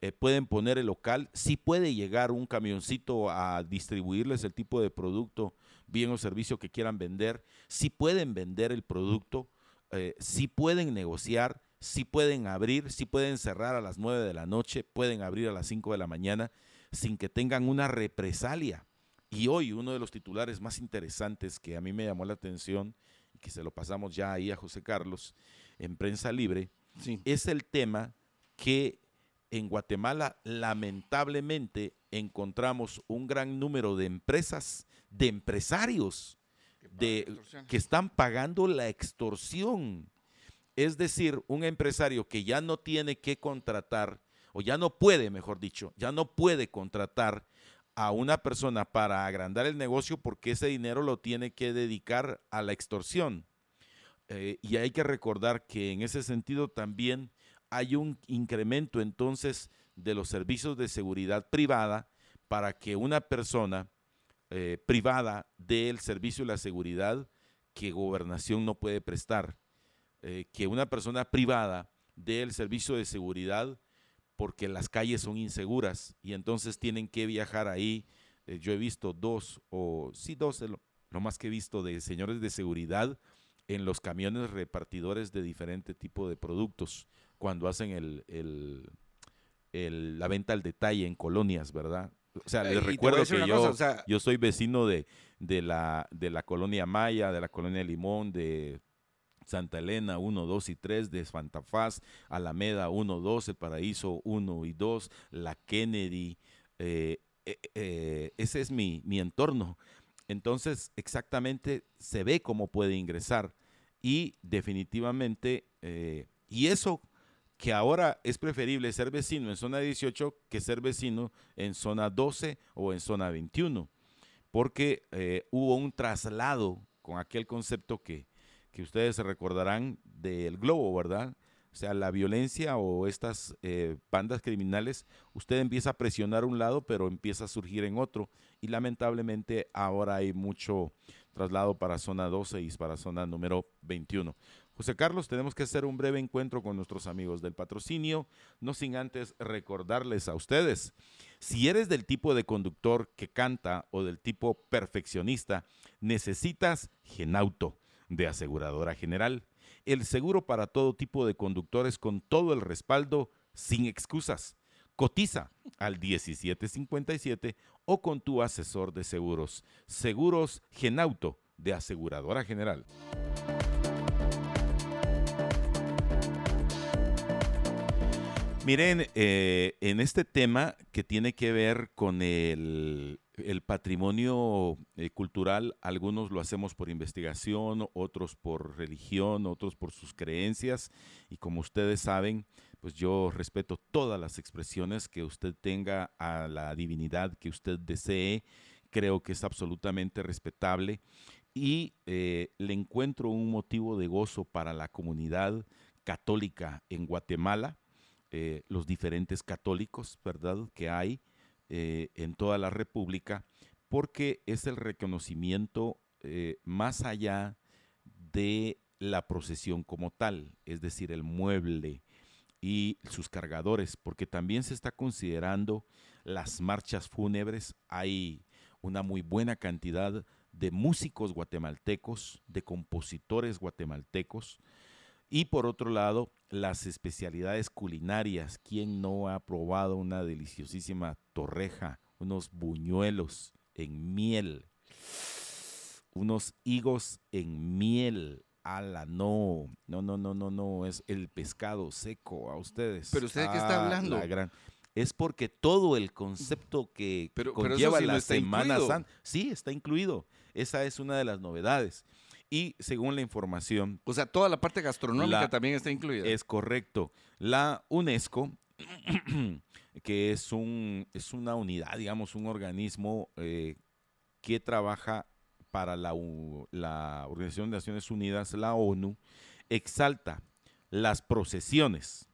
eh, pueden poner el local, si puede llegar un camioncito a distribuirles el tipo de producto, bien o servicio que quieran vender, si pueden vender el producto, si pueden negociar, si pueden abrir, si pueden cerrar a las 9 de la noche, pueden abrir a las 5 de la mañana sin que tengan una represalia. Y hoy uno de los titulares más interesantes que a mí me llamó la atención y que se lo pasamos ya ahí a José Carlos en prensa libre, es el tema que en Guatemala lamentablemente encontramos un gran número de empresas, de empresarios de, que están pagando la extorsión. Es decir, un empresario que ya no tiene que contratar, o ya no puede, mejor dicho, ya no puede contratar a una persona para agrandar el negocio porque ese dinero lo tiene que dedicar a la extorsión. Eh, y hay que recordar que en ese sentido también hay un incremento entonces de los servicios de seguridad privada para que una persona eh, privada dé el servicio de la seguridad que gobernación no puede prestar. Eh, que una persona privada dé el servicio de seguridad porque las calles son inseguras y entonces tienen que viajar ahí. Eh, yo he visto dos, o sí, dos, lo, más que he visto de señores de seguridad en los camiones repartidores de diferente tipo de productos cuando hacen el, la venta al detalle en colonias, ¿verdad? O sea, les recuerdo que yo, yo soy vecino de, de, la, de la colonia Maya, de la colonia Limón, de Santa Elena 1, 2 y 3, de Fantafaz, Alameda 1, 2, El Paraíso 1 y 2, La Kennedy. Eh, eh, eh, ese es mi, mi entorno. Entonces, exactamente se ve cómo puede ingresar. Y definitivamente, y eso que ahora es preferible ser vecino en zona 18 que ser vecino en zona 12 o en zona 21, porque hubo un traslado con aquel concepto que que ustedes se recordarán del globo, ¿verdad? O sea, la violencia o estas eh, bandas criminales, usted empieza a presionar un lado, pero empieza a surgir en otro. Y lamentablemente ahora hay mucho traslado para zona 12 y para zona número 21. José Carlos, tenemos que hacer un breve encuentro con nuestros amigos del patrocinio, no sin antes recordarles a ustedes, si eres del tipo de conductor que canta o del tipo perfeccionista, necesitas Genauto de Aseguradora General. El seguro para todo tipo de conductores con todo el respaldo, sin excusas. Cotiza al 1757 o con tu asesor de seguros. Seguros Genauto de Aseguradora General. Miren, eh, en este tema que tiene que ver con el patrimonio eh, cultural, algunos lo hacemos por investigación, otros por religión, otros por sus creencias. Y como ustedes saben, pues yo respeto todas las expresiones que usted tenga a la divinidad que usted desee. Creo que es absolutamente respetable y eh, le encuentro un motivo de gozo para la comunidad católica en Guatemala, eh, los diferentes católicos, ¿verdad?, que hay eh, en toda la República, porque es el reconocimiento eh, más allá de la procesión como tal, es decir, el mueble y sus cargadores, porque también se está considerando las marchas fúnebres. Hay una muy buena cantidad de músicos guatemaltecos, de compositores guatemaltecos, y por otro lado, las especialidades culinarias. ¿Quién no ha probado una deliciosísima torreja, unos buñuelos en miel, unos higos en miel? ala, no, no, no, no, no, no, es el pescado seco a ustedes. Pero usted de qué está Ah, hablando? la gran- Es porque todo el concepto que Pero- conlleva sí la Semana. Santa, sí, está incluido. Esa es una de las novedades. Y según la información, O sea, toda la parte gastronómica La- también está incluida. es correcto. La UNESCO, que es, un, es una unidad, digamos, un organismo eh, que trabaja para la, la Organización de Naciones Unidas, la ONU, exalta las procesiones,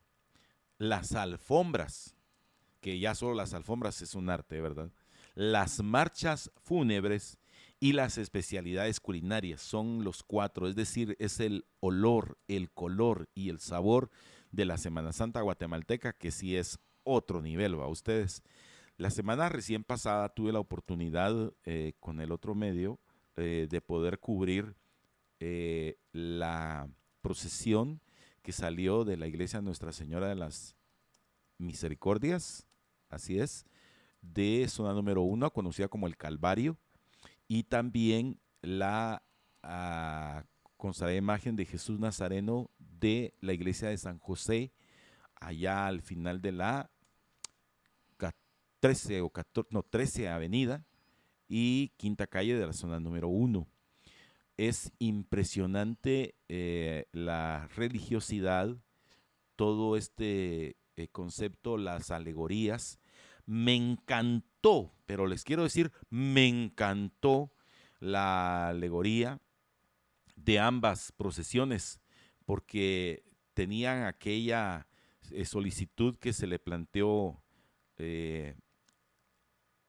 las alfombras, que ya solo las alfombras es un arte, ¿verdad? Las marchas fúnebres y las especialidades culinarias son los cuatro, es decir, es el olor, el color y el sabor de la Semana Santa guatemalteca, que sí es otro nivel, va ustedes. La semana recién pasada tuve la oportunidad eh, con el otro medio eh, de poder cubrir eh, la procesión que salió de la iglesia Nuestra Señora de las Misericordias, así es, de zona número uno, conocida como el Calvario, y también la ah, consagrada imagen de Jesús Nazareno de la iglesia de San José, allá al final de la ca- 13 o 14, no, 13 avenida y quinta calle de la zona número uno. Es impresionante eh, la religiosidad, todo este eh, concepto, las alegorías. Me encantó, pero les quiero decir, me encantó la alegoría de ambas procesiones, porque tenían aquella eh, solicitud que se le planteó eh,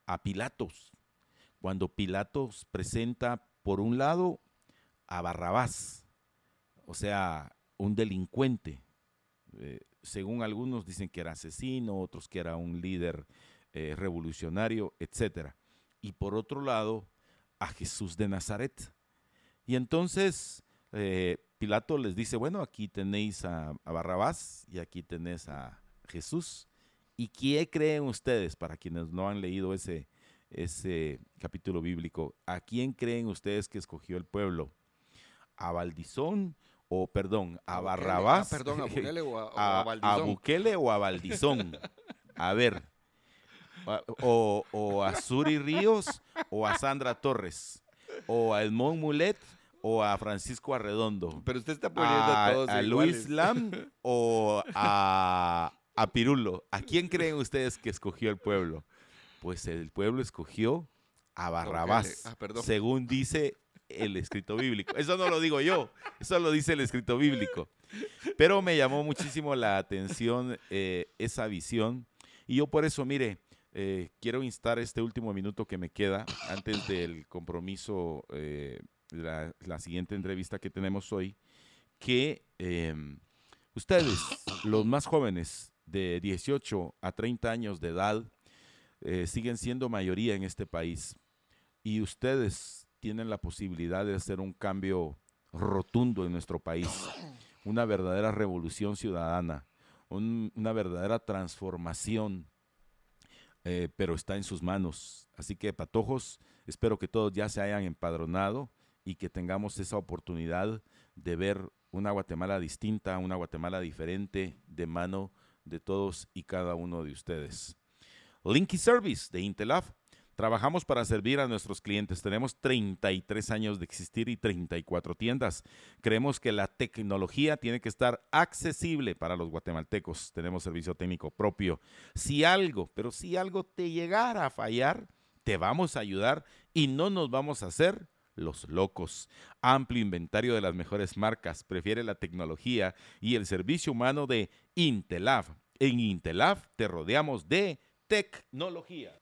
a Pilatos, cuando Pilatos presenta por un lado a Barrabás, o sea, un delincuente. Eh, según algunos dicen que era asesino, otros que era un líder eh, revolucionario, etc. Y por otro lado, a Jesús de Nazaret. Y entonces eh, Pilato les dice, bueno, aquí tenéis a, Barrabás y aquí tenés a Jesús. ¿Y quién creen ustedes, para quienes no han leído ese, ese capítulo bíblico, a quién creen ustedes que escogió el pueblo? ¿A Valdizón o, perdón, a. Barrabás? Ah, perdón, a Bukele o a, o a. Bukele o a Valdizón. A ver. O, o a Suri Ríos o a Sandra Torres. O a Edmond Mulet o a Francisco Arredondo. Pero usted está poniendo a, todos a. Luis Lam o a, a Pirulo. ¿A quién creen ustedes que escogió el pueblo? Pues el pueblo escogió a Barrabás. Ah, perdón. Según dice el escrito bíblico. Eso no lo digo yo, eso lo dice el escrito bíblico. Pero me llamó muchísimo la atención eh, esa visión. Y yo por eso, mire, eh, quiero instar este último minuto que me queda antes del compromiso, eh, la, la siguiente entrevista que tenemos hoy, que eh, ustedes, los más jóvenes de 18 a 30 años de edad, eh, siguen siendo mayoría en este país. Y ustedes tienen la posibilidad de hacer un cambio rotundo en nuestro país, una verdadera revolución ciudadana, un- una verdadera transformación, eh, pero está en sus manos. Así que, patojos, espero que todos ya se hayan empadronado y que tengamos esa oportunidad de ver una Guatemala distinta, una Guatemala diferente de mano de todos y cada uno de ustedes. Linky Service de Intelaf. Trabajamos para servir a nuestros clientes. Tenemos 33 años de existir y 34 tiendas. Creemos que la tecnología tiene que estar accesible para los guatemaltecos. Tenemos servicio técnico propio. Si algo, pero si algo te llegara a fallar, te vamos a ayudar y no nos vamos a hacer los locos. Amplio inventario de las mejores marcas. Prefiere la tecnología y el servicio humano de Intelaf. En Intelaf te rodeamos de tecnología.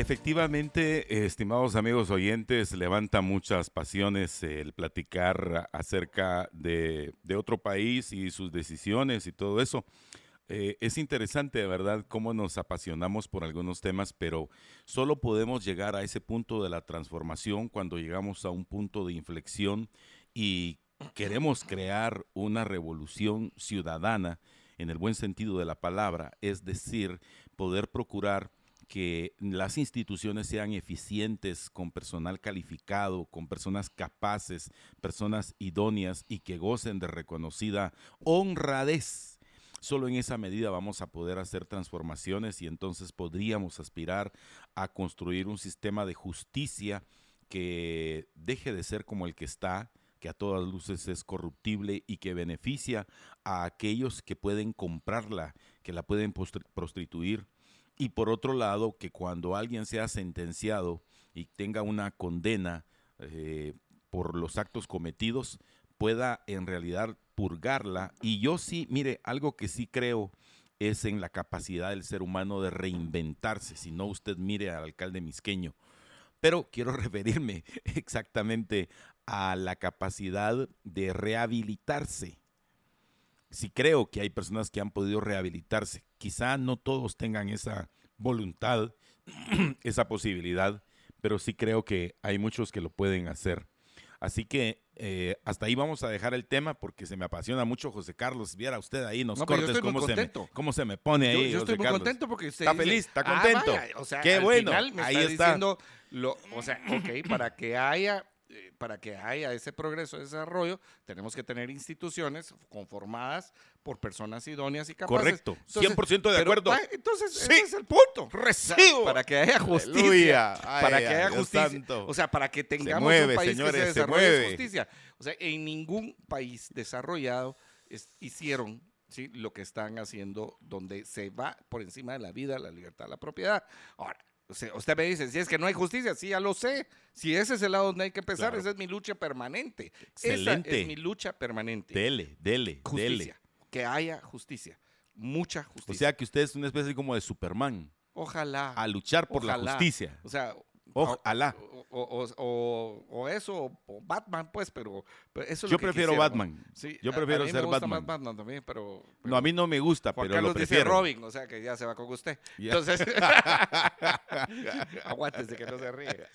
Efectivamente, estimados amigos oyentes, levanta muchas pasiones el platicar acerca de, de otro país y sus decisiones y todo eso. Eh, es interesante, de verdad, cómo nos apasionamos por algunos temas, pero solo podemos llegar a ese punto de la transformación cuando llegamos a un punto de inflexión y queremos crear una revolución ciudadana en el buen sentido de la palabra, es decir, poder procurar que las instituciones sean eficientes, con personal calificado, con personas capaces, personas idóneas y que gocen de reconocida honradez. Solo en esa medida vamos a poder hacer transformaciones y entonces podríamos aspirar a construir un sistema de justicia que deje de ser como el que está, que a todas luces es corruptible y que beneficia a aquellos que pueden comprarla, que la pueden prostituir y por otro lado, que cuando alguien sea sentenciado y tenga una condena eh, por los actos cometidos, pueda en realidad purgarla. Y yo sí, mire, algo que sí creo es en la capacidad del ser humano de reinventarse. Si no, usted mire al alcalde misqueño. Pero quiero referirme exactamente a la capacidad de rehabilitarse. Sí creo que hay personas que han podido rehabilitarse. Quizá no todos tengan esa voluntad, esa posibilidad, pero sí creo que hay muchos que lo pueden hacer. Así que eh, hasta ahí vamos a dejar el tema porque se me apasiona mucho José Carlos. Viera usted ahí nos cortes cómo se, me, cómo se me pone ahí. Yo, estoy muy contento porque usted está feliz, está ah, contento. o sea, Qué bueno. ahí está. lo, o sea, ok, para que haya eh, para que haya ese progreso, ese desarrollo, tenemos que tener instituciones conformadas por personas idóneas y capaces. Correcto, 100% de acuerdo. entonces, ese es el punto. Recibo. para que haya justicia. para que haya justicia. O sea, para que tengamos un país que se desarrolle justicia. O sea, en ningún país desarrollado hicieron ¿sí? lo que están haciendo, donde se va por encima de la vida, la libertad, la propiedad. Ahora, usted me dice, si es que no hay justicia, sí, ya lo sé. Si ese es el lado donde hay que empezar, esa es mi lucha permanente. Excelente. Esa es mi lucha permanente. Dele, dele, justicia. Que haya justicia. Mucha justicia. O sea, que usted es una especie como de Superman. Ojalá. A luchar por la justicia. O sea, Ojalá. O, eso, o Batman, pues, pero, eso Yo prefiero Batman. Yo prefiero ser Batman. también, pero, No, a mí no me gusta, pero Carlos lo prefiero. dice Robin, o sea que ya se va con usted. Entonces, aguántese que no se ríe.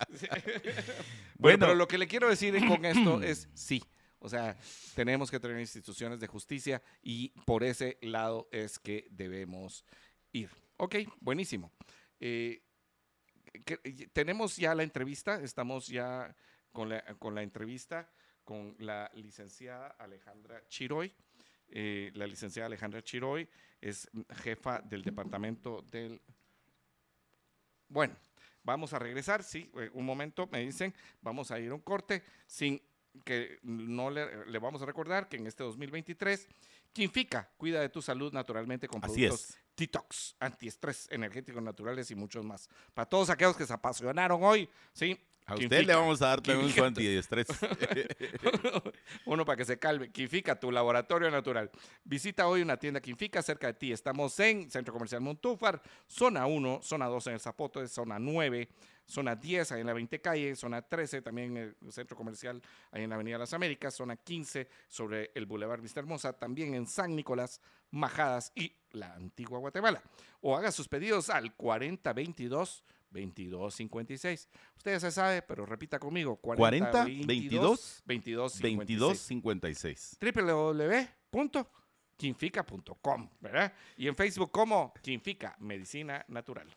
bueno, pero lo que le quiero decir con esto es sí. O sea, tenemos que tener instituciones de justicia y por ese lado es que debemos ir. Ok, buenísimo. Eh, tenemos ya la entrevista, estamos ya con la, entrevista con la licenciada Alejandra Chiroy. Eh, la licenciada Alejandra Chiroy es jefa del departamento del... Bueno, vamos a regresar, sí, eh, un momento, me dicen, vamos a ir a un corte, sin que no le, le vamos a recordar que en este 2023 Quinfica, cuida de tu salud naturalmente con productos detox, antiestrés, energéticos naturales y muchos más. Para todos aquellos que se apasionaron hoy, ¿sí? A usted le vamos a dar también un antiestrés. Uno para que se calme. Quinfica, tu laboratorio natural. Visita hoy una tienda Quinfica cerca de ti. Estamos en Centro Comercial Montúfar, zona 1, zona 2 en el Zapote, zona 9 zona 10 ahí en la 20 calle, zona 13 también en el centro comercial ahí en la Avenida Las Américas, zona 15 sobre el Boulevard Vista Hermosa, también en San Nicolás, Majadas y la antigua Guatemala. O haga sus pedidos al 4022 2256. Usted se sabe, pero repita conmigo. 40, 22, 22, 22 56. www.quinfica.com, ¿verdad? Y en Facebook como Quinfica Medicina Natural.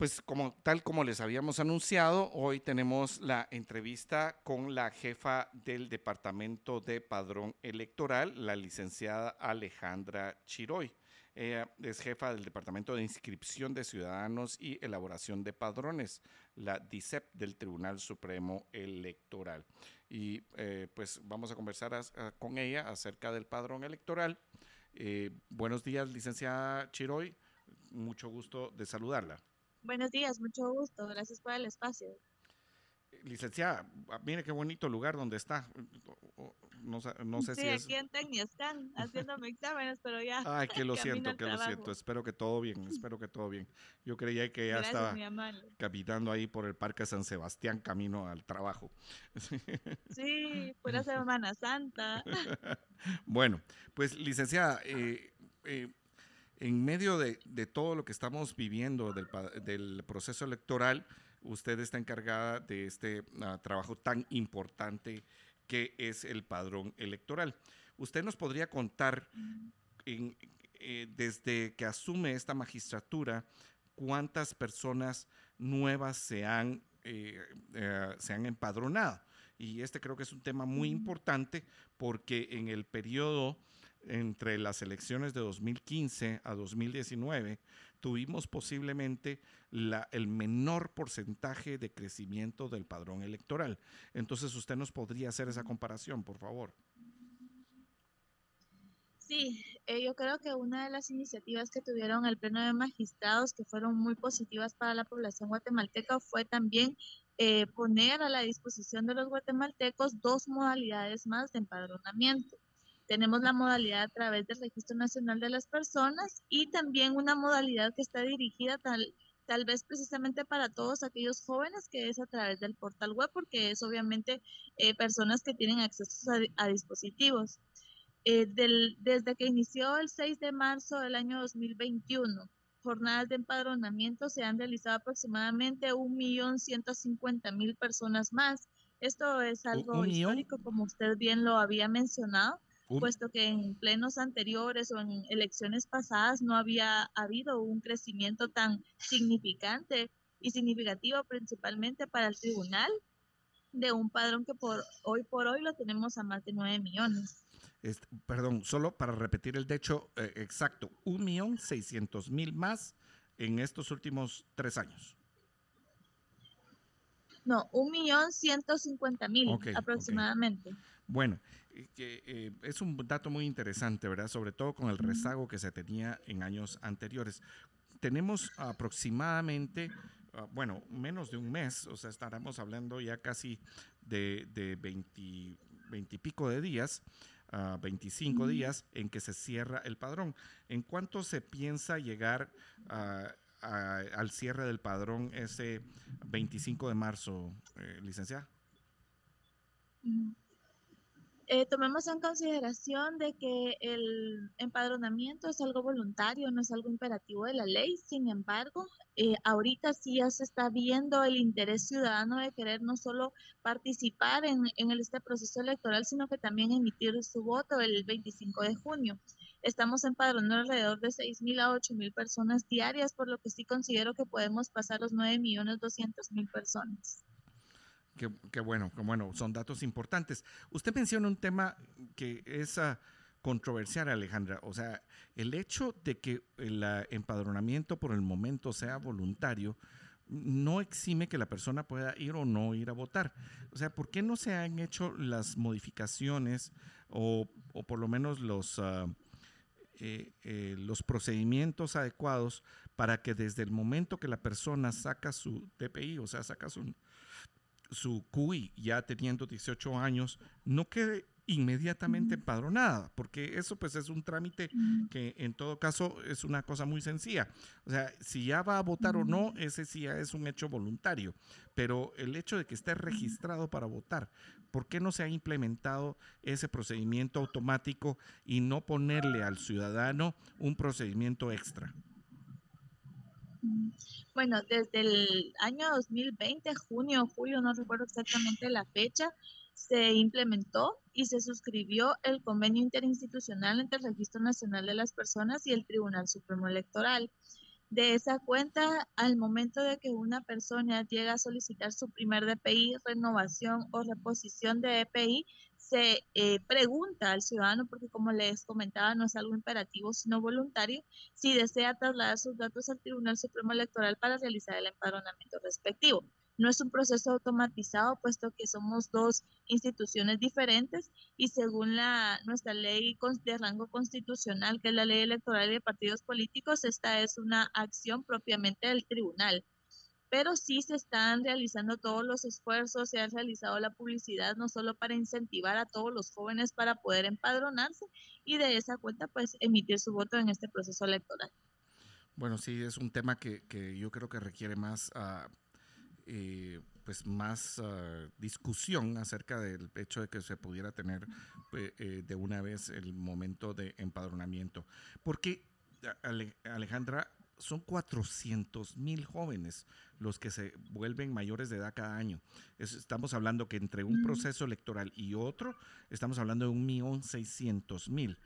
Pues como tal como les habíamos anunciado, hoy tenemos la entrevista con la jefa del Departamento de Padrón Electoral, la licenciada Alejandra Chiroy. Ella es jefa del Departamento de Inscripción de Ciudadanos y Elaboración de Padrones, la DICEP del Tribunal Supremo Electoral. Y eh, pues vamos a conversar con ella acerca del padrón electoral. Eh, buenos días, licenciada Chiroy. Mucho gusto de saludarla. Buenos días, mucho gusto. Gracias por el espacio. Licenciada, ah, mire qué bonito lugar donde está. No, sé sí, si aquí en Tecnia están haciéndome exámenes, pero ya. Ay, que lo siento, que lo siento. Espero que todo bien, espero que todo bien. Yo creía que ya estaba caminando ahí por el Parque San Sebastián camino al trabajo. Sí, la Semana Santa. bueno, pues licenciada, eh, eh, en medio de, todo lo que estamos viviendo del, proceso electoral, usted está encargada de este ah, trabajo tan importante que es el padrón electoral. ¿Usted nos podría contar eh, desde que asume esta magistratura cuántas personas nuevas se han, eh, eh, se han empadronado? Y este creo que es un tema muy importante porque en el periodo entre las elecciones de 2015 a 2019 tuvimos posiblemente el menor porcentaje de crecimiento del padrón electoral. Entonces, usted nos podría hacer esa comparación, por favor. Sí, eh, yo creo que una de las iniciativas que tuvieron el Pleno de Magistrados que fueron muy positivas para la población guatemalteca fue también eh, poner a la disposición de los guatemaltecos dos modalidades más de empadronamiento. Tenemos la modalidad a través del Registro Nacional de las Personas y también una modalidad que está dirigida tal, tal vez precisamente para todos aquellos jóvenes que es a través del portal web, porque es obviamente eh, personas que tienen acceso a, dispositivos. Eh, desde que inició el 6 de marzo del año 2021, jornadas de empadronamiento se han realizado aproximadamente 1.150.000 personas más. Esto es algo histórico, como usted bien lo había mencionado puesto que en plenos anteriores o en elecciones pasadas no había habido un crecimiento tan significante y significativo principalmente para el tribunal de un padrón que por hoy por hoy lo tenemos a más de 9 millones. perdón, solo para repetir el hecho eh, exacto, un millón seiscientos mil más en estos últimos tres años. No, un millón ciento cincuenta mil aproximadamente. Bueno, que eh, es un dato muy interesante, ¿verdad? Sobre todo con el rezago que se tenía en años anteriores. Tenemos aproximadamente, ah, bueno, menos de un mes, o sea, estaremos hablando ya casi de, de 20, y pico de días, 25 ah, días en que se cierra el padrón. ¿En cuánto se piensa llegar al cierre del padrón ese 25 de marzo, eh, licenciada? Eh, tomemos en consideración de que el empadronamiento es algo voluntario, no es algo imperativo de la ley. Sin embargo, eh, ahorita sí ya se está viendo el interés ciudadano de querer no solo participar en, en este proceso electoral, sino que también emitir su voto el 25 de junio. Estamos empadronando alrededor de 6.000 a 8.000 personas diarias, por lo que sí considero que podemos pasar los 9.200.000 personas. Qué, bueno, bueno, son datos importantes. Usted menciona un tema que es uh, controversial, Alejandra. O sea, el hecho de que el ah, empadronamiento por el momento sea voluntario no exime que la persona pueda ir o no ir a votar. O sea, ¿por qué no se han hecho las modificaciones o, por lo menos los, eh, los procedimientos adecuados para que desde el momento que la persona saca su TPI, o sea, saca su su CUI ya teniendo 18 años no quede inmediatamente empadronada, porque eso pues es un trámite que en todo caso es una cosa muy sencilla. O sea, si ya va a votar o no, ese sí ya es un hecho voluntario, pero el hecho de que esté registrado para votar, ¿por qué no se ha implementado ese procedimiento automático y no ponerle al ciudadano un procedimiento extra? Bueno, desde el año 2020, junio o julio, no recuerdo exactamente la fecha, se implementó y se suscribió el convenio interinstitucional entre el Registro Nacional de las Personas y el Tribunal Supremo Electoral. De esa cuenta, al momento de que una persona llega a solicitar su primer DPI, renovación o reposición de DPI, se eh, pregunta al ciudadano, porque como les comentaba, no es algo imperativo, sino voluntario, si desea trasladar sus datos al Tribunal Supremo Electoral para realizar el empadronamiento respectivo. No es un proceso automatizado, puesto que somos dos instituciones diferentes y según la, nuestra ley de rango constitucional, que es la ley electoral de partidos políticos, esta es una acción propiamente del tribunal pero sí se están realizando todos los esfuerzos, se ha realizado la publicidad no solo para incentivar a todos los jóvenes para poder empadronarse y de esa cuenta pues emitir su voto en este proceso electoral. Bueno, sí, es un tema que, yo creo que requiere más, eh, pues más ah, discusión acerca del hecho de que se pudiera tener pues, eh, de una vez el momento de empadronamiento. Porque, Alejandra, son 400 mil jóvenes los que se vuelven mayores de edad cada año. estamos hablando que entre un proceso electoral y otro, estamos hablando de un millón seiscientos mil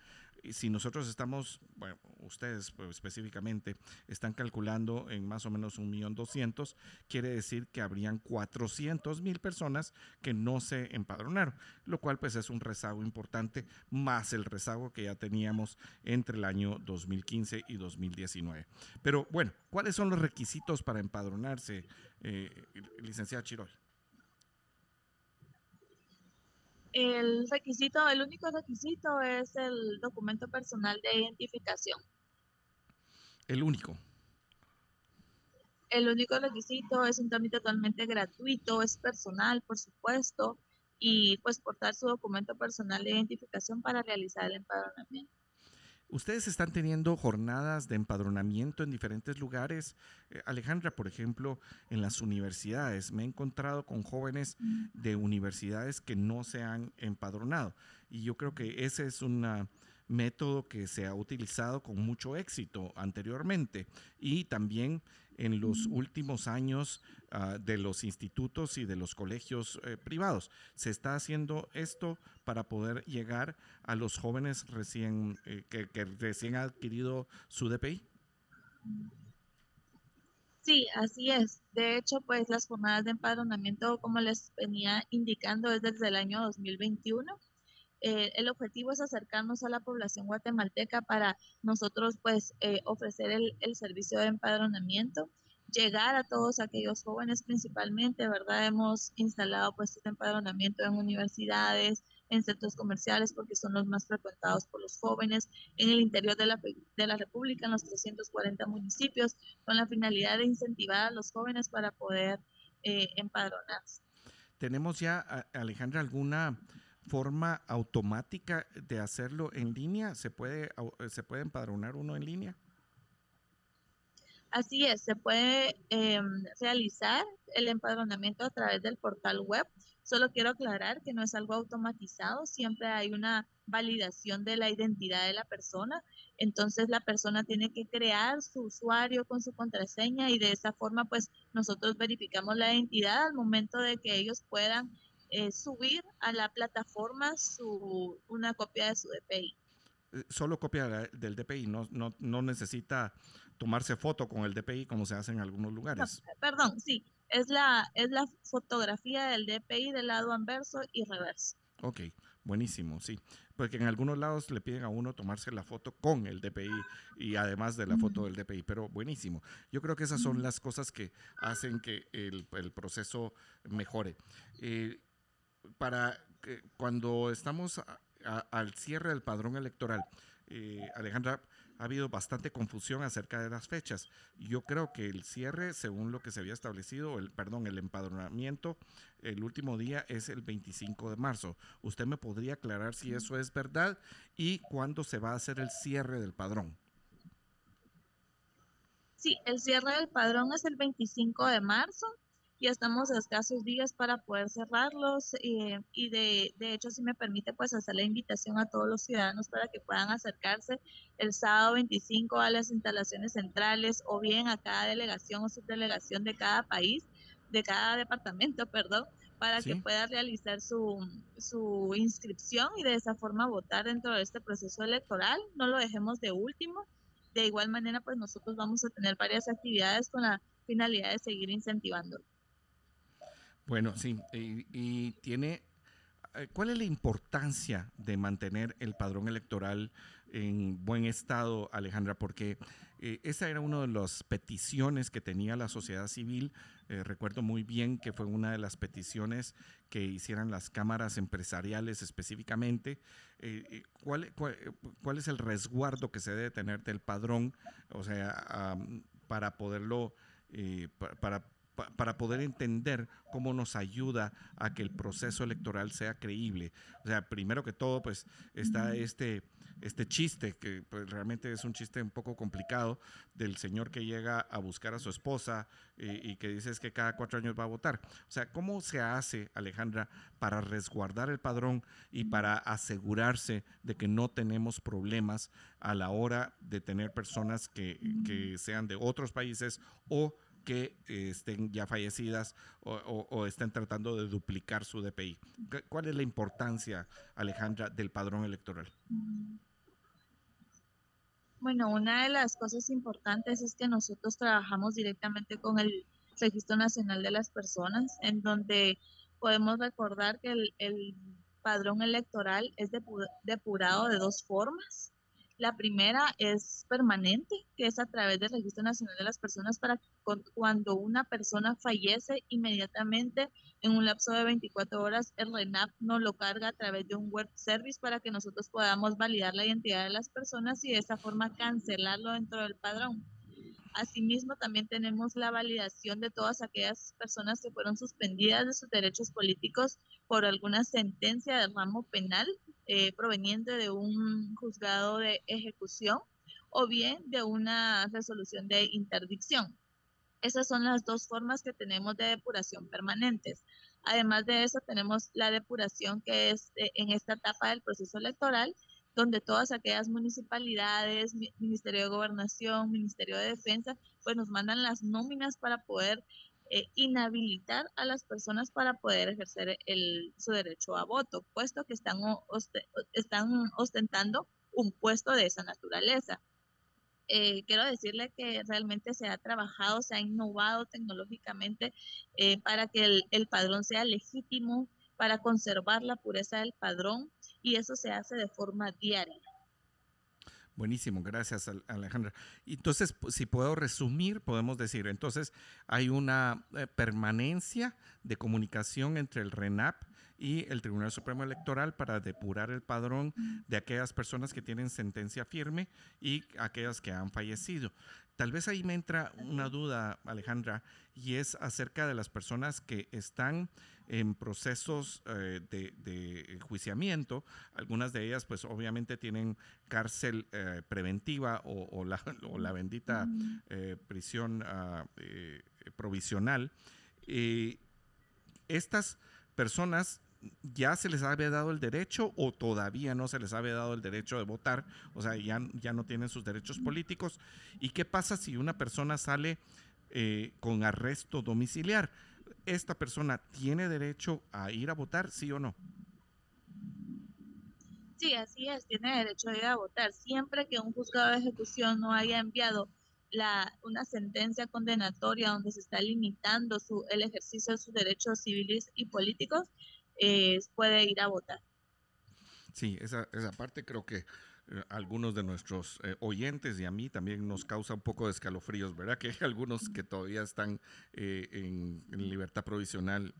si nosotros estamos, bueno, ustedes pues, específicamente están calculando en más o menos un millón doscientos, quiere decir que habrían 400 mil personas que no se empadronaron, lo cual pues es un rezago importante, más el rezago que ya teníamos entre el año 2015 y 2019. Pero bueno, ¿cuáles son los requisitos para empadronarse, eh, licenciada Chiroy? El requisito, el único requisito es el documento personal de identificación. El único. El único requisito es un trámite totalmente gratuito, es personal, por supuesto, y pues portar su documento personal de identificación para realizar el empadronamiento. Ustedes están teniendo jornadas de empadronamiento en diferentes lugares. Eh, Alejandra, por ejemplo, en las universidades. Me he encontrado con jóvenes de universidades que no se han empadronado. Y yo creo que ese es un método que se ha utilizado con mucho éxito anteriormente. Y también en los últimos años ah, de los institutos y de los colegios eh, privados. Se está haciendo esto para poder llegar a los jóvenes recién eh, que, que, recién han adquirido su DPI. Sí, así es. De hecho, pues las jornadas de empadronamiento, como les venía indicando, es desde el año 2021. Eh, el objetivo es acercarnos a la población guatemalteca para nosotros pues eh, ofrecer el, servicio de empadronamiento, llegar a todos aquellos jóvenes principalmente, ¿verdad? Hemos instalado pues este empadronamiento en universidades, en centros comerciales porque son los más frecuentados por los jóvenes en el interior de la, de la República, en los 340 municipios, con la finalidad de incentivar a los jóvenes para poder eh, empadronarse. ¿Tenemos ya, Alejandra, alguna forma automática de hacerlo en línea? ¿Se puede, ¿se puede empadronar uno en línea? Así es, se puede em, realizar el empadronamiento a través del portal web. Solo quiero aclarar que no es algo automatizado, siempre hay una validación de la identidad de la persona. Entonces la persona tiene que crear su usuario con su contraseña y de esa forma pues nosotros verificamos la identidad al momento de que ellos puedan eh, subir a la plataforma su, una copia de su DPI. Eh, solo copia del DPI, no, no, no necesita tomarse foto con el DPI como se hace en algunos lugares. perdón, sí, es la, es la fotografía del DPI del lado anverso y reverso. Ok, buenísimo, sí. Porque en algunos lados le piden a uno tomarse la foto con el DPI y además de la foto del DPI, pero buenísimo. Yo creo que esas son las cosas que hacen que el, el proceso mejore. Eh, para que cuando estamos al cierre del padrón electoral, eh, Alejandra, ha habido bastante confusión acerca de las fechas. Yo creo que el cierre, según lo que se había establecido, el perdón, el empadronamiento, el último día es el 25 de marzo. ¿Usted me podría aclarar si eso es verdad y cuándo se va a hacer el cierre del padrón? Sí, el cierre del padrón es el 25 de marzo ya estamos a escasos días para poder cerrarlos eh, y de, de, hecho si me permite pues hacer la invitación a todos los ciudadanos para que puedan acercarse el sábado 25 a las instalaciones centrales o bien a cada delegación o subdelegación de cada país, de cada departamento, perdón, para que pueda realizar su, su inscripción y de esa forma votar dentro de este proceso electoral. No lo dejemos de último. De igual manera, pues nosotros vamos a tener varias actividades con la finalidad de seguir incentivando. Bueno, sí, y, tiene, eh, ¿cuál es la importancia de mantener el padrón electoral en buen estado, Alejandra? Porque eh, esa era una de las peticiones que tenía la sociedad civil. Eh, recuerdo muy bien que fue una de las peticiones que hicieran las cámaras empresariales específicamente. ¿cuál, es el resguardo que se debe tener del padrón? O sea, para poderlo, para poder entender cómo nos ayuda a que el proceso electoral sea creíble. O sea, primero que todo, pues está este, este chiste, que pues, realmente es un chiste un poco complicado, del señor que llega a buscar a su esposa y, que dice que cada cuatro años va a votar. O sea, ¿cómo se hace, Alejandra, para resguardar el padrón y para asegurarse de que no tenemos problemas a la hora de tener personas que, que sean de otros países o que eh, estén ya fallecidas o, estén tratando de duplicar su DPI. ¿Cuál es la importancia, Alejandra, del padrón electoral? Bueno, una de las cosas importantes es que nosotros trabajamos directamente con el Registro Nacional de las Personas, en donde podemos recordar que el, el padrón electoral es depurado de dos formas. La primera es permanente, que es a través del Registro Nacional de las Personas para cuando una persona fallece inmediatamente en un lapso de 24 horas, el RENAP nos lo carga a través de un web service para que nosotros podamos validar la identidad de las personas y de esa forma cancelarlo dentro del padrón. Asimismo, también tenemos la validación de todas aquellas personas que fueron suspendidas de sus derechos políticos por alguna sentencia de ramo penal eh, proveniente de un juzgado de ejecución o bien de una resolución de interdicción. Esas son las dos formas que tenemos de depuración permanentes. Además de eso, tenemos la depuración que es eh, en esta etapa del proceso electoral, donde todas aquellas municipalidades, Ministerio de Gobernación, Ministerio de Defensa, pues nos mandan las nóminas para poder eh, inhabilitar a las personas para poder ejercer su derecho a voto, puesto que están, ostentando un puesto de esa naturaleza. Eh, quiero decirle que realmente se ha trabajado, se ha innovado tecnológicamente eh, para que el padrón sea legítimo, para conservar la pureza del padrón y eso se hace de forma diaria. Buenísimo, gracias Alejandra. Entonces, si puedo resumir, podemos decir, entonces hay una eh, permanencia de comunicación entre el RENAP y el Tribunal Supremo Electoral para depurar el padrón de aquellas personas que tienen sentencia firme y aquellas que han fallecido. Tal vez ahí me entra una duda, Alejandra, y es acerca de las personas que están en procesos eh, de, de, juiciamiento. Algunas de ellas, pues obviamente tienen cárcel eh, preventiva o, la, o, la, bendita eh, prisión ah, provisional. estas personas ya se les había dado el derecho o todavía no se les había dado el derecho de votar, o sea, ya, ya no tienen sus derechos políticos. ¿Y qué pasa si una persona sale eh, con arresto domiciliar? ¿Esta persona tiene derecho a ir a votar, sí o no? Sí, así es, tiene derecho a ir a votar. Siempre que un juzgado de ejecución no haya enviado la, una sentencia condenatoria donde se está limitando su, el ejercicio de sus derechos civiles y políticos, eh, puede ir a votar. Sí, esa, esa parte creo que eh, algunos de nuestros eh, oyentes y a mí también nos causa un poco de escalofríos, ¿verdad? Que algunos que todavía están en, libertad provisional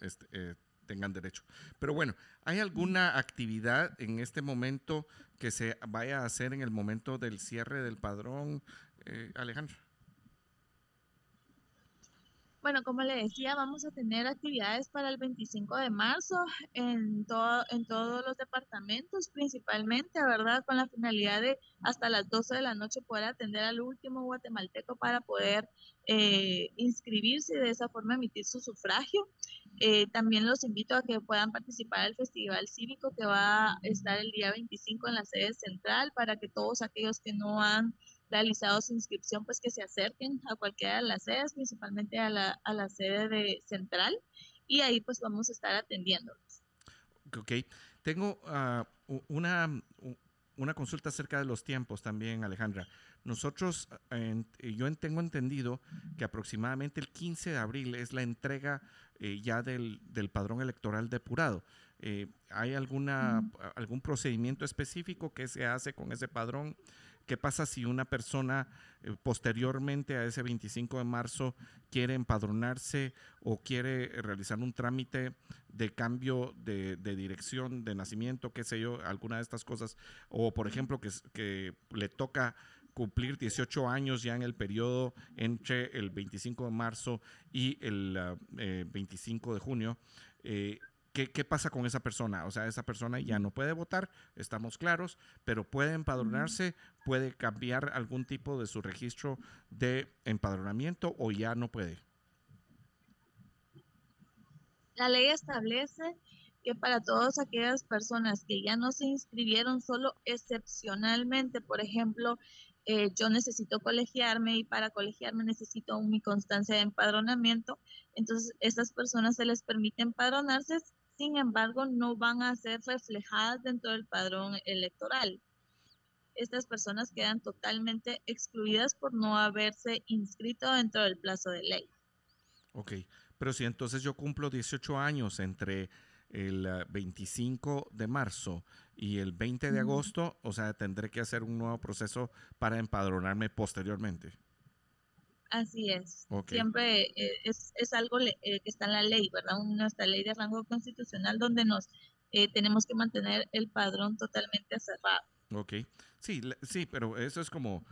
este, tengan derecho. Pero bueno, ¿hay alguna actividad en este momento que se vaya a hacer en el momento del cierre del padrón, Alejandro? Bueno, como le decía, vamos a tener actividades para el 25 de marzo en, todo, en todos los departamentos, principalmente, ¿verdad? Con la finalidad de hasta las 12 de la noche poder atender al último guatemalteco para poder eh, inscribirse y de esa forma emitir su sufragio. Eh, también los invito a que puedan participar del Festival Cívico que va a estar el día 25 en la sede central para que todos aquellos que no han realizado su inscripción, pues que se acerquen a cualquiera de las sedes, principalmente a la, a la sede de central, y ahí pues vamos a estar atendiéndolos. Ok, tengo ah, una, una consulta acerca de los tiempos también, Alejandra. Nosotros, yo tengo entendido que aproximadamente el 15 de abril es la entrega eh, ya del, del, padrón electoral depurado. Eh, ¿Hay alguna, algún procedimiento específico que se hace con ese padrón? ¿Qué pasa si una persona eh, posteriormente a ese 25 de marzo quiere empadronarse o quiere realizar un trámite de cambio de, dirección de nacimiento, qué sé yo, alguna de estas cosas? O por ejemplo, que, le toca cumplir 18 años ya en el periodo entre el 25 de marzo y el 25 de junio, ¿Qué, pasa con esa persona? O sea, esa persona ya no puede votar, estamos claros, pero puede empadronarse, puede cambiar algún tipo de su registro de empadronamiento o ya no puede. La ley establece que para todas aquellas personas que ya no se inscribieron solo excepcionalmente, por ejemplo, eh, yo necesito colegiarme y para colegiarme necesito mi constancia de empadronamiento, entonces estas personas se les permite empadronarse sin embargo, no van a ser reflejadas dentro del padrón electoral. Estas personas quedan totalmente excluidas por no haberse inscrito dentro del plazo de ley. Ok, pero si entonces yo cumplo 18 años entre el 25 de marzo y el 20 de agosto, o sea, tendré que hacer un nuevo proceso para empadronarme posteriormente. Así es. Siempre eh, es, es, algo eh, que está en la ley, ¿verdad? Nuestra ley de rango constitucional donde nos eh, tenemos que mantener el padrón totalmente cerrado. Ok. Sí, sí, pero eso es como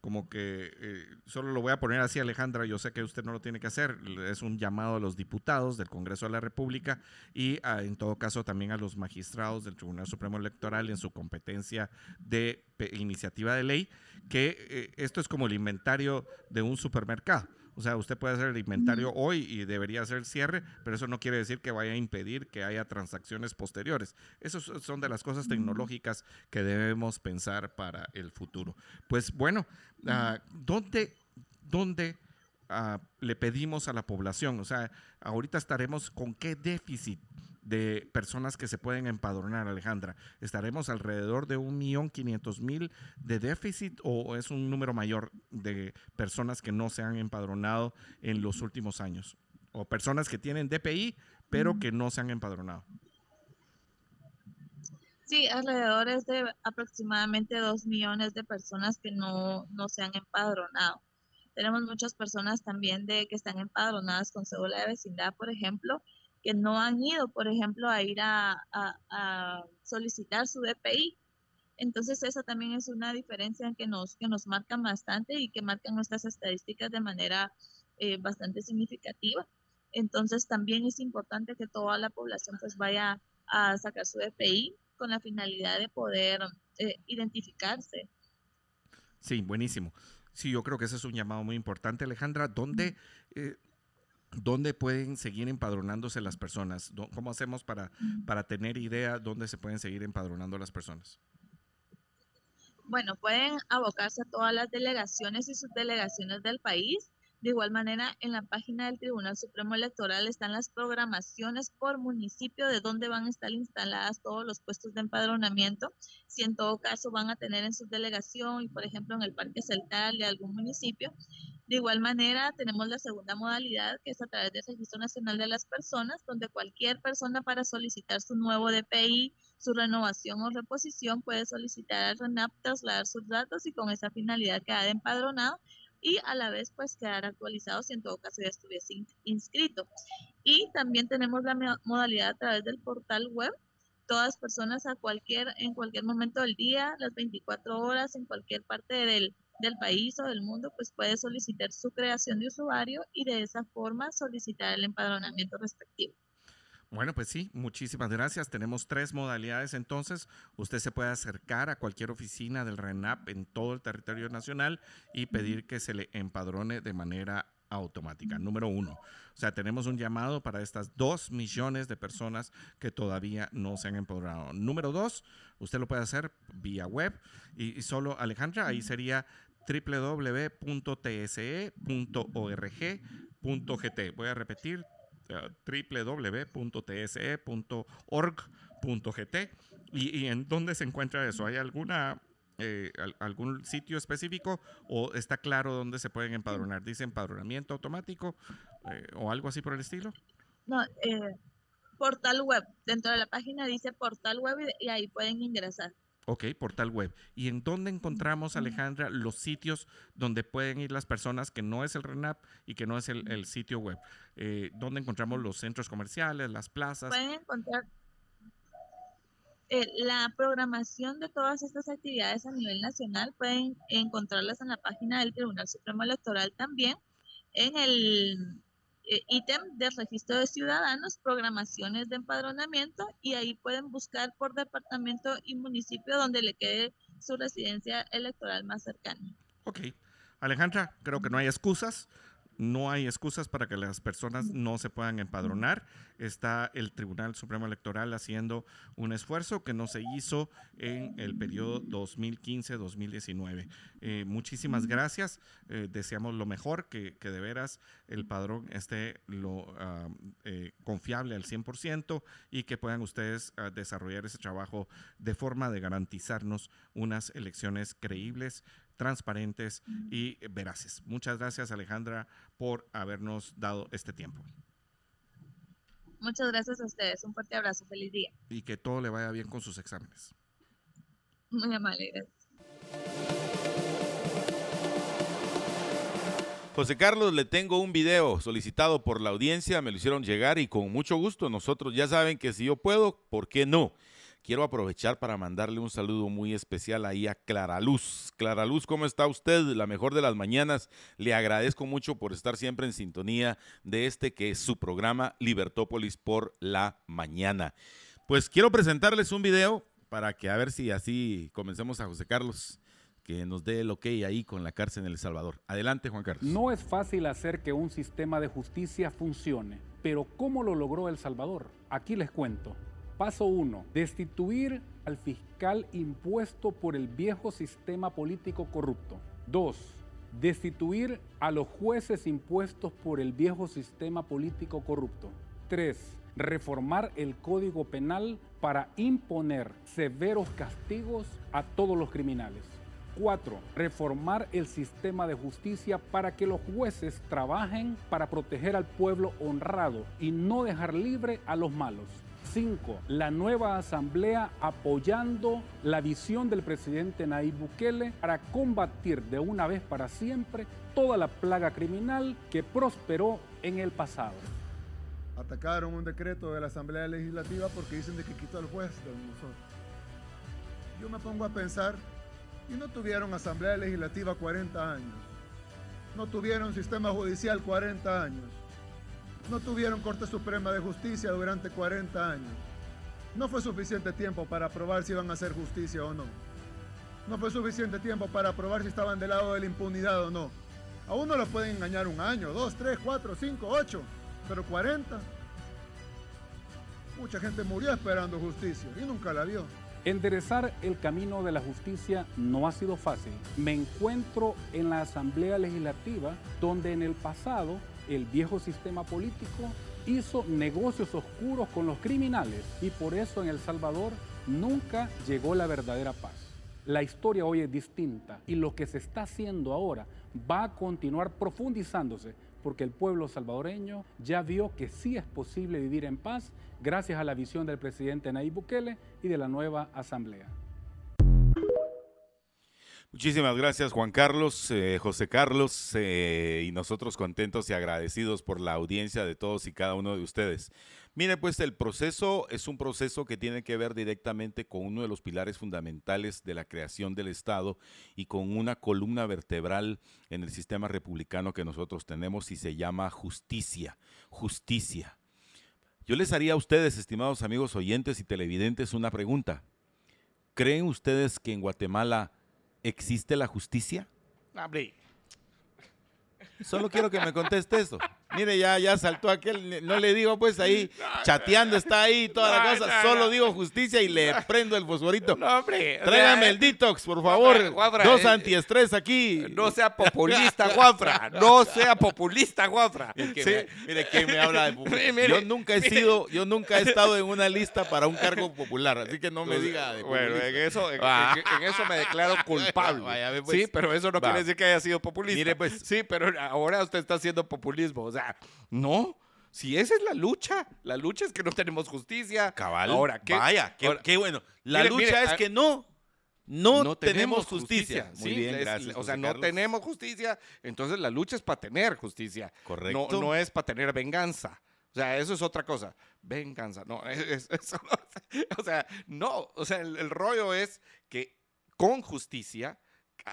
como que eh, solo lo voy a poner así, Alejandra, yo sé que usted no lo tiene que hacer, es un llamado a los diputados del Congreso de la República y en todo caso también a los magistrados del Tribunal Supremo Electoral en su competencia de iniciativa de ley, que eh, esto es como el inventario de un supermercado. O sea, usted puede hacer el inventario hoy y debería hacer el cierre, pero eso no quiere decir que vaya a impedir que haya transacciones posteriores. Esas son de las cosas tecnológicas que debemos pensar para el futuro. Pues bueno, uh, ¿dónde, dónde ah, le pedimos a la población? O sea, ahorita estaremos con qué déficit de personas que se pueden empadronar, Alejandra? ¿Estaremos alrededor de un millón quinientos mil de déficit o es un número mayor de personas que no se han empadronado en los últimos años? O personas que tienen DPI, pero que no se han empadronado. Sí, alrededor es de aproximadamente dos millones de personas que no, no se han empadronado. Tenemos muchas personas también de que están empadronadas con cédula de vecindad, por ejemplo, que no han ido, por ejemplo, a ir a, solicitar su DPI. Entonces, esa también es una diferencia que nos, que nos marca bastante y que marcan nuestras estadísticas de manera eh, bastante significativa. Entonces, también es importante que toda la población pues vaya a sacar su DPI con la finalidad de poder eh, identificarse. Sí, buenísimo. Sí, yo creo que ese es un llamado muy importante, Alejandra. ¿Dónde, eh, ¿Dónde pueden seguir empadronándose las personas? ¿Cómo hacemos para, para tener idea dónde se pueden seguir empadronando las personas? Bueno, pueden abocarse a todas las delegaciones y subdelegaciones del país de igual manera, en la página del Tribunal Supremo Electoral están las programaciones por municipio de dónde van a estar instaladas todos los puestos de empadronamiento. Si en todo caso van a tener en su delegación y, por ejemplo, en el Parque Celtal de algún municipio. De igual manera, tenemos la segunda modalidad, que es a través del Registro Nacional de las Personas, donde cualquier persona para solicitar su nuevo DPI, su renovación o reposición puede solicitar al RENAP, trasladar sus datos y con esa finalidad quedar empadronado y a la vez pues quedar actualizado si en todo caso ya estuviese inscrito. Y también tenemos la modalidad a través del portal web. Todas personas a cualquier, en cualquier momento del día, las 24 horas, en cualquier parte del, del país o del mundo, pues puede solicitar su creación de usuario y de esa forma solicitar el empadronamiento respectivo. Bueno, pues sí, muchísimas gracias. Tenemos tres modalidades entonces. Usted se puede acercar a cualquier oficina del RENAP en todo el territorio nacional y pedir que se le empadrone de manera automática. Número uno. O sea, tenemos un llamado para estas dos millones de personas que todavía no se han empadronado. Número dos, usted lo puede hacer vía web y, solo Alejandra, ahí sería www.tse.org.gt. Voy a repetir, www.tse.org.gt. ¿Y, ¿Y en dónde se encuentra eso? ¿Hay alguna eh, algún sitio específico o está claro dónde se pueden empadronar? ¿Dice empadronamiento automático eh, o algo así por el estilo? No, eh, portal web. Dentro de la página dice portal web y ahí pueden ingresar. Ok, portal web. ¿Y en dónde encontramos, Alejandra, los sitios donde pueden ir las personas que no es el RENAP y que no es el, sitio web? Eh, ¿Dónde encontramos los centros comerciales, las plazas? Pueden encontrar eh, la programación de todas estas actividades a nivel nacional pueden encontrarlas en la página del Tribunal Supremo Electoral también, en el eh, ítem de registro de ciudadanos, programaciones de empadronamiento y ahí pueden buscar por departamento y municipio donde le quede su residencia electoral más cercana. Ok. Alejandra, creo que no hay excusas. No hay excusas para que las personas no se puedan empadronar. Está el Tribunal Supremo Electoral haciendo un esfuerzo que no se hizo en el periodo 2015-2019. Eh, muchísimas gracias. Eh, deseamos lo mejor, que, de veras el padrón esté lo, ah, eh, confiable al 100% y que puedan ustedes ah, desarrollar ese trabajo de forma de garantizarnos unas elecciones creíbles transparentes y veraces. Muchas gracias Alejandra por habernos dado este tiempo. Muchas gracias a ustedes. Un fuerte abrazo. Feliz día. Y que todo le vaya bien con sus exámenes. Muy amable. José Carlos, le tengo un video solicitado por la audiencia, me lo hicieron llegar y con mucho gusto. Nosotros ya saben que si yo puedo, ¿por qué no? Quiero aprovechar para mandarle un saludo muy especial ahí a Clara Luz. Clara Luz, ¿cómo está usted? La mejor de las mañanas. Le agradezco mucho por estar siempre en sintonía de este que es su programa Libertópolis por la mañana. Pues quiero presentarles un video para que a ver si así comencemos a José Carlos que nos dé el ok ahí con la cárcel en El Salvador. Adelante, Juan Carlos. No es fácil hacer que un sistema de justicia funcione, pero ¿cómo lo logró El Salvador? Aquí les cuento. Paso 1. Destituir al fiscal impuesto por el viejo sistema político corrupto. 2. Destituir a los jueces impuestos por el viejo sistema político corrupto. 3. Reformar el Código Penal para imponer severos castigos a todos los criminales. 4. Reformar el sistema de justicia para que los jueces trabajen para proteger al pueblo honrado y no dejar libre a los malos. 5. La nueva asamblea apoyando la visión del presidente Nayib Bukele para combatir de una vez para siempre toda la plaga criminal que prosperó en el pasado. Atacaron un decreto de la Asamblea Legislativa porque dicen de que quitó al juez de nosotros. Yo me pongo a pensar, y no tuvieron Asamblea Legislativa 40 años, no tuvieron sistema judicial 40 años, no tuvieron Corte Suprema de Justicia durante 40 años. No fue suficiente tiempo para probar si iban a hacer justicia o no. No fue suficiente tiempo para probar si estaban del lado de la impunidad o no. A uno lo pueden engañar un año, dos, tres, cuatro, cinco, ocho, pero 40. Mucha gente murió esperando justicia y nunca la vio. Enderezar el camino de la justicia no ha sido fácil. Me encuentro en la Asamblea Legislativa donde en el pasado el viejo sistema político hizo negocios oscuros con los criminales y por eso en El Salvador nunca llegó la verdadera paz. La historia hoy es distinta y lo que se está haciendo ahora va a continuar profundizándose porque el pueblo salvadoreño ya vio que sí es posible vivir en paz gracias a la visión del presidente Nayib Bukele y de la nueva asamblea. Muchísimas gracias Juan Carlos, eh, José Carlos, eh, y nosotros contentos y agradecidos por la audiencia de todos y cada uno de ustedes. Mire, pues el proceso es un proceso que tiene que ver directamente con uno de los pilares fundamentales de la creación del Estado y con una columna vertebral en el sistema republicano que nosotros tenemos y se llama justicia, justicia. Yo les haría a ustedes, estimados amigos oyentes y televidentes, una pregunta. ¿Creen ustedes que en Guatemala ¿existe la justicia? Solo quiero que me conteste eso. Mire, ya, ya saltó aquel, no le digo pues ahí, chateando está ahí, toda la cosa, solo digo justicia y le prendo el fosforito. No, hombre. Tráigame el detox, por favor. Dos eh, antiestrés aquí. No sea populista, Juanfra. No sea populista, Juanfra. Mire, ¿quién me habla de populista? yo nunca he sido, yo nunca he estado en una lista para un cargo popular, así que no me diga de Bueno, en eso, en, eso me declaro culpable. Pues. Sí, pero eso no quiere decir que haya sido populista. Mire, pues. Sí, pero ahora usted está haciendo populismo. O sea, no. Si esa es la lucha, la lucha es que no tenemos justicia. Cabal. Ahora, ¿qué, vaya, qué, bueno. La lucha es que no, no, tenemos justicia. Muy bien, gracias. O sea, no tenemos justicia, entonces la lucha es para tener justicia. Correcto. No, no es para tener venganza. O sea, eso es otra cosa. Venganza. No, o sea, no. O sea, el, rollo es que con justicia,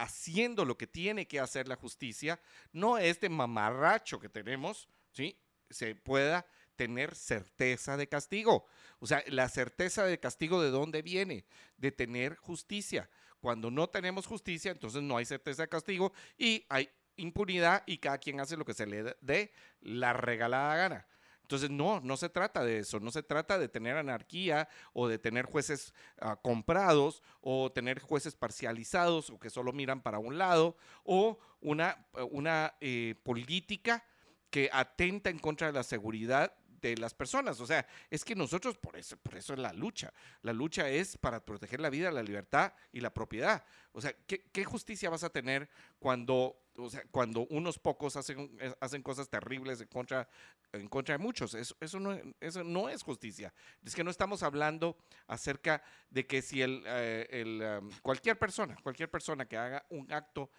haciendo lo que tiene que hacer la justicia, no este mamarracho que tenemos, ¿sí? Se pueda tener certeza de castigo. O sea, la certeza de castigo de dónde viene? De tener justicia. Cuando no tenemos justicia, entonces no hay certeza de castigo y hay impunidad y cada quien hace lo que se le dé la regalada gana. Entonces, no, no se trata de eso, no se trata de tener anarquía o de tener jueces ah, comprados o tener jueces parcializados o que solo miran para un lado o una, una eh, política que atenta en contra de la seguridad de las personas. O sea, es que nosotros, por eso, por eso es la lucha. La lucha es para proteger la vida, la libertad y la propiedad. O sea, ¿qué, justicia vas a tener cuando, o sea, cuando unos pocos hacen, eh, hacen cosas terribles en contra, en contra de muchos? Eso, eso, no, eso no es justicia. Es que no estamos hablando acerca de que si el, eh, el, um, cualquier persona, cualquier persona que haga un acto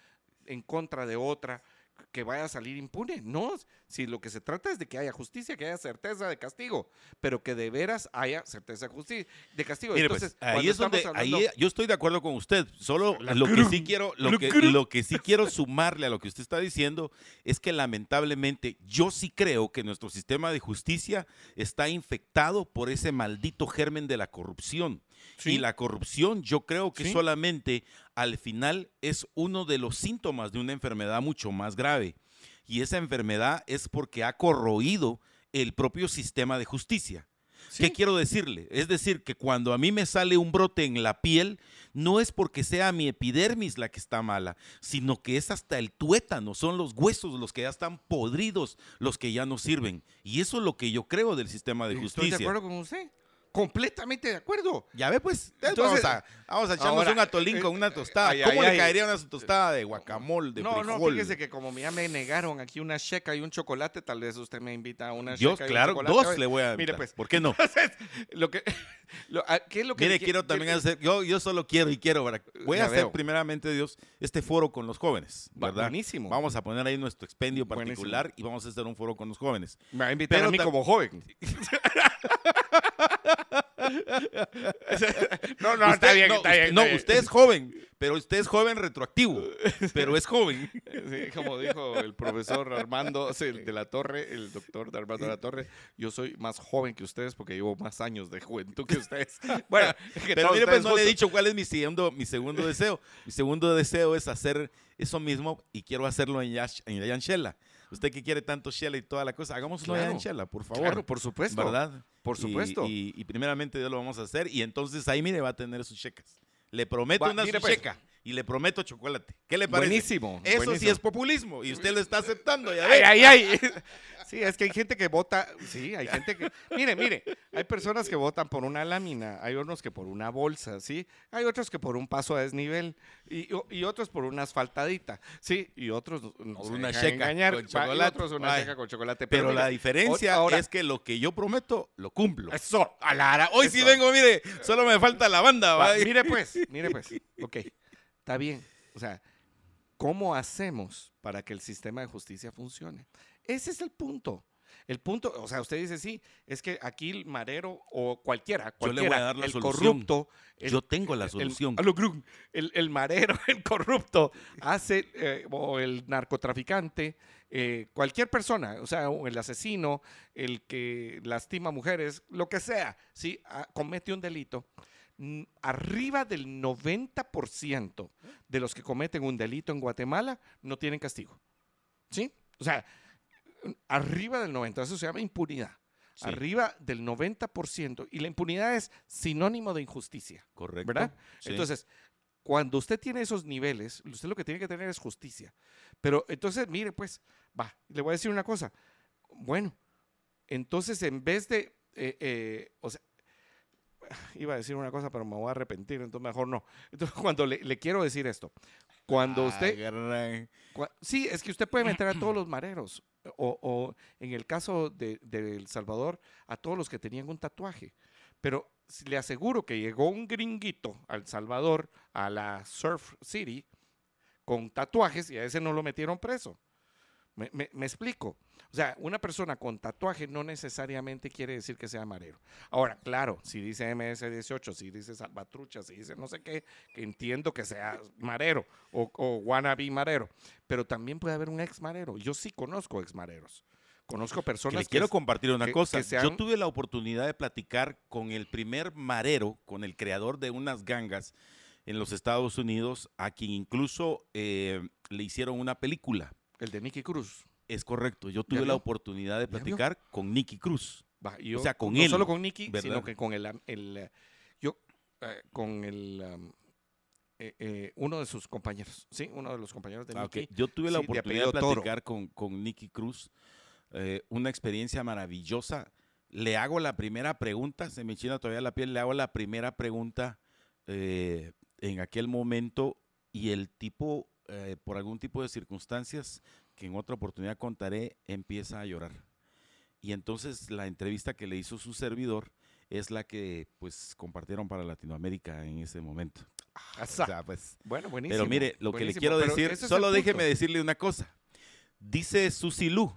en contra de otra, que vaya a salir impune. No, si lo que se trata es de que haya justicia, que haya certeza de castigo, pero que de veras haya certeza de, de castigo. Pues, Entonces, ahí es donde ahí yo estoy de acuerdo con usted. Solo lo que sí quiero, lo que, lo que sí quiero sumarle a lo que usted está diciendo es que lamentablemente yo sí creo que nuestro sistema de justicia está infectado por ese maldito germen de la corrupción. Y la corrupción yo creo que solamente al final es uno de los síntomas de una enfermedad mucho más grave. Y esa enfermedad es porque ha corroído el propio sistema de justicia. ¿Qué quiero decirle? Es decir, que cuando a mí me sale un brote en la piel, no es porque sea mi epidermis la que está mala, sino que es hasta el tuétano, son los huesos los que ya están podridos, los que ya no sirven. Y eso es lo que yo creo del sistema de justicia. Estoy de acuerdo con usted completamente de acuerdo. Ya ve, pues, entonces, vamos a, echarnos un atolín con una tostada. ¿Cómo le caería una tostada de guacamole, de no, No, fíjese que como ya me negaron aquí una checa y un chocolate, tal vez usted me invita a una Yo, claro, dos le voy a Mire, pues. ¿Por qué no? lo que, ah, ¿qué es lo que Mire, quiero también hacer, yo, yo solo quiero y quiero, voy a hacer primeramente, Dios, este foro con los jóvenes, ¿verdad? Buenísimo. Vamos a poner ahí nuestro expendio particular y vamos a hacer un foro con los jóvenes. Me va a invitar a mí como joven. no, no, está bien, está bien. No, usted es joven, pero usted es joven retroactivo, pero es joven. como dijo el profesor Armando de la Torre, el doctor Armando de la Torre, yo soy más joven que ustedes porque llevo más años de juventud que ustedes. Bueno, pero mire, pues no le he dicho cuál es mi segundo, mi segundo deseo. Mi segundo deseo es hacer eso mismo y quiero hacerlo en, Yash, en Yanchela. Usted que quiere tanto Shela y toda la cosa, hagámoslo claro, en Shela, por favor. Claro, por supuesto. ¿Verdad? Por supuesto. Y, primeramente Dios lo vamos a hacer y entonces ahí, mire, va a tener sus checas. Le prometo una su pues. checa y le prometo chocolate. ¿Qué le parece? Buenísimo. Eso sí es populismo y usted lo está aceptando. Ya ay, ay, ay. Sí, es que hay gente que vota, sí, hay gente que, mire, mire, hay personas que votan por una lámina, hay unos que por una bolsa, sí, hay otros que por un paso a desnivel y, y otros por una asfaltadita, sí, y otros no por una checa con chocolate. otros una checa con chocolate. Pero, la diferencia es que lo que yo prometo lo cumplo. Eso, a la, hoy sí vengo, mire, solo me falta la banda. mire pues, mire pues, ok, está bien, o sea, ¿cómo hacemos para que el sistema de justicia funcione? Ese es el punto. El punto, o sea, usted dice, sí, es que aquí el marero o cualquiera, cualquiera Yo le voy a dar la el corrupto. Yo tengo la solución. El, el, marero, el corrupto, hace, eh, o el narcotraficante, eh, cualquier persona, o sea, el asesino, el que lastima mujeres, lo que sea, ¿sí? Ah, comete un delito. Arriba del 90% de los que cometen un delito en Guatemala no tienen castigo. ¿Sí? O sea, arriba del 90%, eso se llama impunidad. Arriba del 90%. Y la impunidad es sinónimo de injusticia. Correcto. ¿Verdad? Entonces, cuando usted tiene esos niveles, usted lo que tiene que tener es justicia. Pero entonces, mire, pues, va, le voy a decir una cosa. Bueno, entonces en vez de, eh, eh, o sea, iba a decir una cosa, pero me voy a arrepentir, entonces mejor no. Entonces, cuando le, quiero decir esto, cuando usted... sí, es que usted puede meter a todos los mareros o, en el caso de, El Salvador, a todos los que tenían un tatuaje. Pero le aseguro que llegó un gringuito al Salvador, a la Surf City, con tatuajes y a ese no lo metieron preso. Me, explico. O sea, una persona con tatuaje no necesariamente quiere decir que sea marero. Ahora, claro, si dice MS-18, si dice salvatrucha, si dice no sé qué, que entiendo que sea marero o, o wannabe marero. Pero también puede haber un ex marero. Yo sí conozco ex mareros. Conozco personas que... quiero compartir una cosa. Yo tuve la oportunidad de platicar con el primer marero, con el creador de unas gangas en los Estados Unidos, a quien incluso eh, le hicieron una película. El de Nicky Cruz. Es correcto. Yo tuve la oportunidad de platicar con Nicky Cruz. o sea, con él. No solo con Nicky, sino que con el, el yo, eh, con el, um, eh, uno de sus compañeros, sí, uno de los compañeros de ah, Nicky. Yo tuve la oportunidad de, platicar con, con Nicky Cruz eh, una experiencia maravillosa. Le hago la primera pregunta, se me china todavía la piel, le hago la primera pregunta eh, en aquel momento y el tipo, eh, por algún tipo de circunstancias que en otra oportunidad contaré, empieza a llorar. Y entonces la entrevista que le hizo su servidor es la que pues compartieron para Latinoamérica en ese momento. pues, bueno, buenísimo. Pero mire, lo que le quiero decir, solo déjeme decirle una cosa. Dice Susi Lu,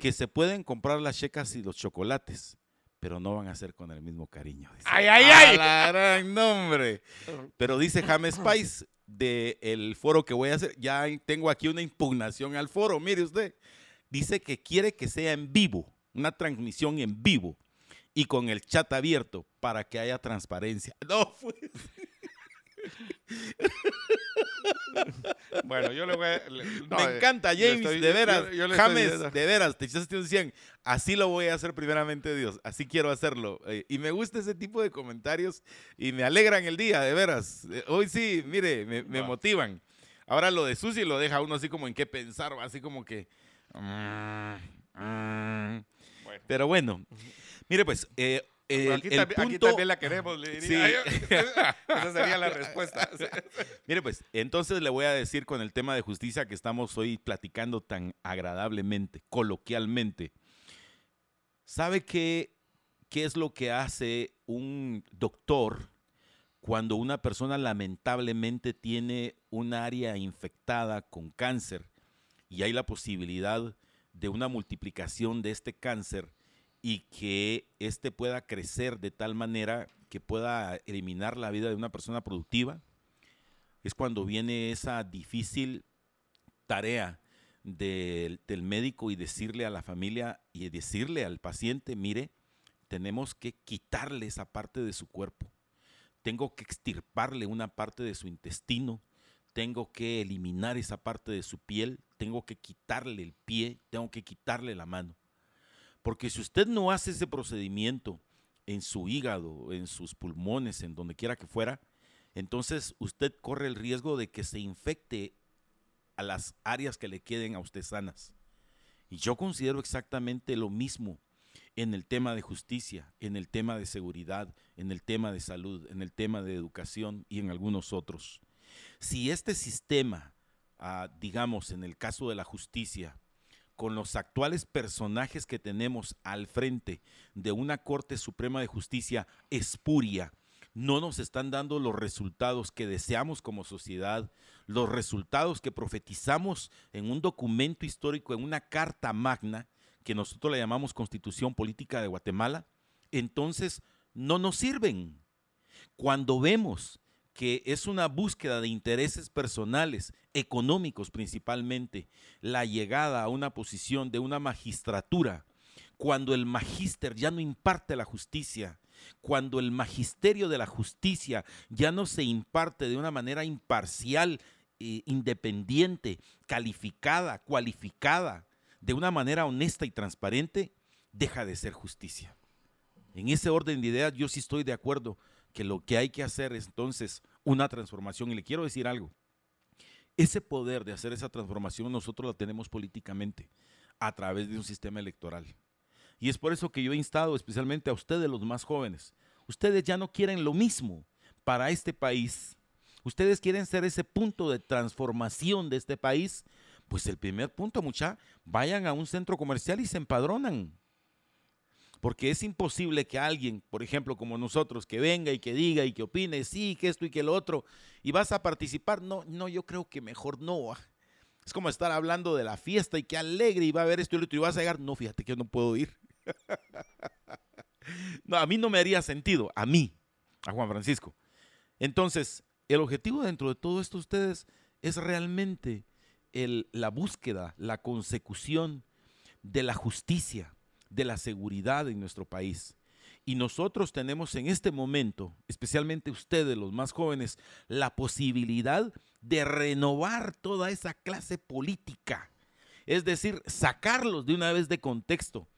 que se pueden comprar las checas y los chocolates, pero no van a ser con el mismo cariño. ¡Ay, ay, ay! La gran nombre. Pero dice James Spice del foro que voy a hacer, ya tengo aquí una impugnación al foro, mire usted. Dice que quiere que sea en vivo, una transmisión en vivo y con el chat abierto para que haya transparencia. No, pues. bueno, yo le voy a. me eh, encanta, James, de veras. James, de veras. Te decían, así lo voy a hacer primeramente, Dios. Así quiero hacerlo. Eh, y me gusta ese tipo de comentarios y me alegran el día, de veras. Eh, hoy sí, mire, me, motivan. Ahora lo de Susi lo deja uno así como en qué pensar, así como que. Mm, mm. Pero bueno, mire, pues, eh, aquí, también, la queremos, le diría. Esa sería la respuesta. Mire, pues, entonces le voy a decir con el tema de justicia que estamos hoy platicando tan agradablemente, coloquialmente. ¿Sabe qué, qué es lo que hace un doctor cuando una persona lamentablemente tiene un área infectada con cáncer y hay la posibilidad de una multiplicación de este cáncer? Y que éste pueda crecer de tal manera que pueda eliminar la vida de una persona productiva, es cuando viene esa difícil tarea del, médico y decirle a la familia y decirle al paciente, mire, tenemos que quitarle esa parte de su cuerpo, tengo que extirparle una parte de su intestino, tengo que eliminar esa parte de su piel, tengo que quitarle el pie, tengo que quitarle la mano. Porque si usted no hace ese procedimiento en su hígado, en sus pulmones, en donde quiera que fuera, entonces usted corre el riesgo de que se infecte a las áreas que le queden a usted sanas. Y yo considero exactamente lo mismo en el tema de justicia, en el tema de seguridad, en el tema de salud, en el tema de educación y en algunos otros. Si este sistema, ah, digamos, en el caso de la justicia, con los actuales personajes que tenemos al frente de una Corte Suprema de Justicia espuria, no nos están dando los resultados que deseamos como sociedad, los resultados que profetizamos en un documento histórico, en una carta magna, que nosotros la llamamos Constitución Política de Guatemala, entonces no nos sirven. Cuando vemos que es una búsqueda de intereses personales, económicos principalmente, la llegada a una posición de una magistratura, cuando el magíster ya no imparte la justicia, cuando el magisterio de la justicia ya no se imparte de una manera imparcial, eh, independiente, calificada, cualificada, de una manera honesta y transparente, deja de ser justicia. En ese orden de ideas yo sí estoy de acuerdo que lo que hay que hacer es entonces una transformación. Y le quiero decir algo. Ese poder de hacer esa transformación nosotros la tenemos políticamente a través de un sistema electoral. Y es por eso que yo he instado especialmente a ustedes los más jóvenes. Ustedes ya no quieren lo mismo para este país. Ustedes quieren ser ese punto de transformación de este país. Pues el primer punto, mucha, vayan a un centro comercial y se empadronan. Porque es imposible que alguien, por ejemplo, como nosotros, que venga y que diga y que opine, sí, que esto y que lo otro, y vas a participar. No, no, yo creo que mejor no. Ah. Es como estar hablando de la fiesta y qué alegre y va a haber esto y lo otro y vas a llegar. No, fíjate que yo no puedo ir. no, a mí no me haría sentido, a mí, a Juan Francisco. Entonces, el objetivo dentro de todo esto, ustedes, es realmente la búsqueda, la consecución de la justicia, de la seguridad en nuestro país. Y nosotros tenemos en este momento, especialmente ustedes, los más jóvenes, la posibilidad de renovar toda esa clase política. Es decir, sacarlos de una vez de contexto.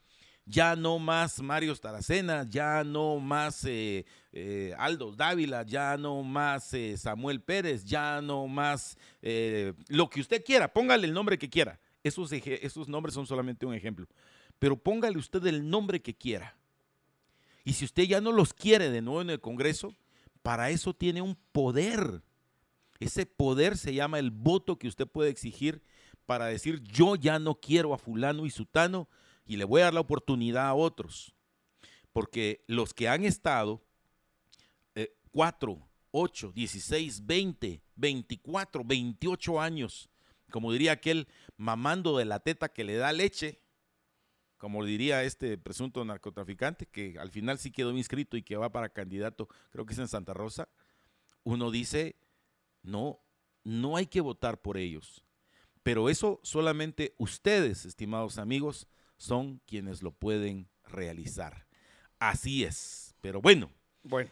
Ya no más Mario Taracena, ya no más eh, eh, Aldo Dávila, ya no más eh, Samuel Pérez, ya no más lo que usted quiera, póngale el nombre que quiera. Esos, esos nombres son solamente un ejemplo. Pero póngale usted el nombre que quiera y si usted ya no los quiere de nuevo en el Congreso, para eso tiene un poder. Ese poder se llama el voto que usted puede exigir para decir yo ya no quiero a fulano y sutano y le voy a dar la oportunidad a otros. Porque los que han estado 4, 8, 16, 20, 24, 28 años, como diría aquel, mamando de la teta que le da leche, como diría este presunto narcotraficante, que al final sí quedó inscrito y que va para candidato, creo que es en Santa Rosa, uno dice, no, no hay que votar por ellos. Pero eso solamente ustedes, estimados amigos, son quienes lo pueden realizar. Así es. Pero bueno. Bueno.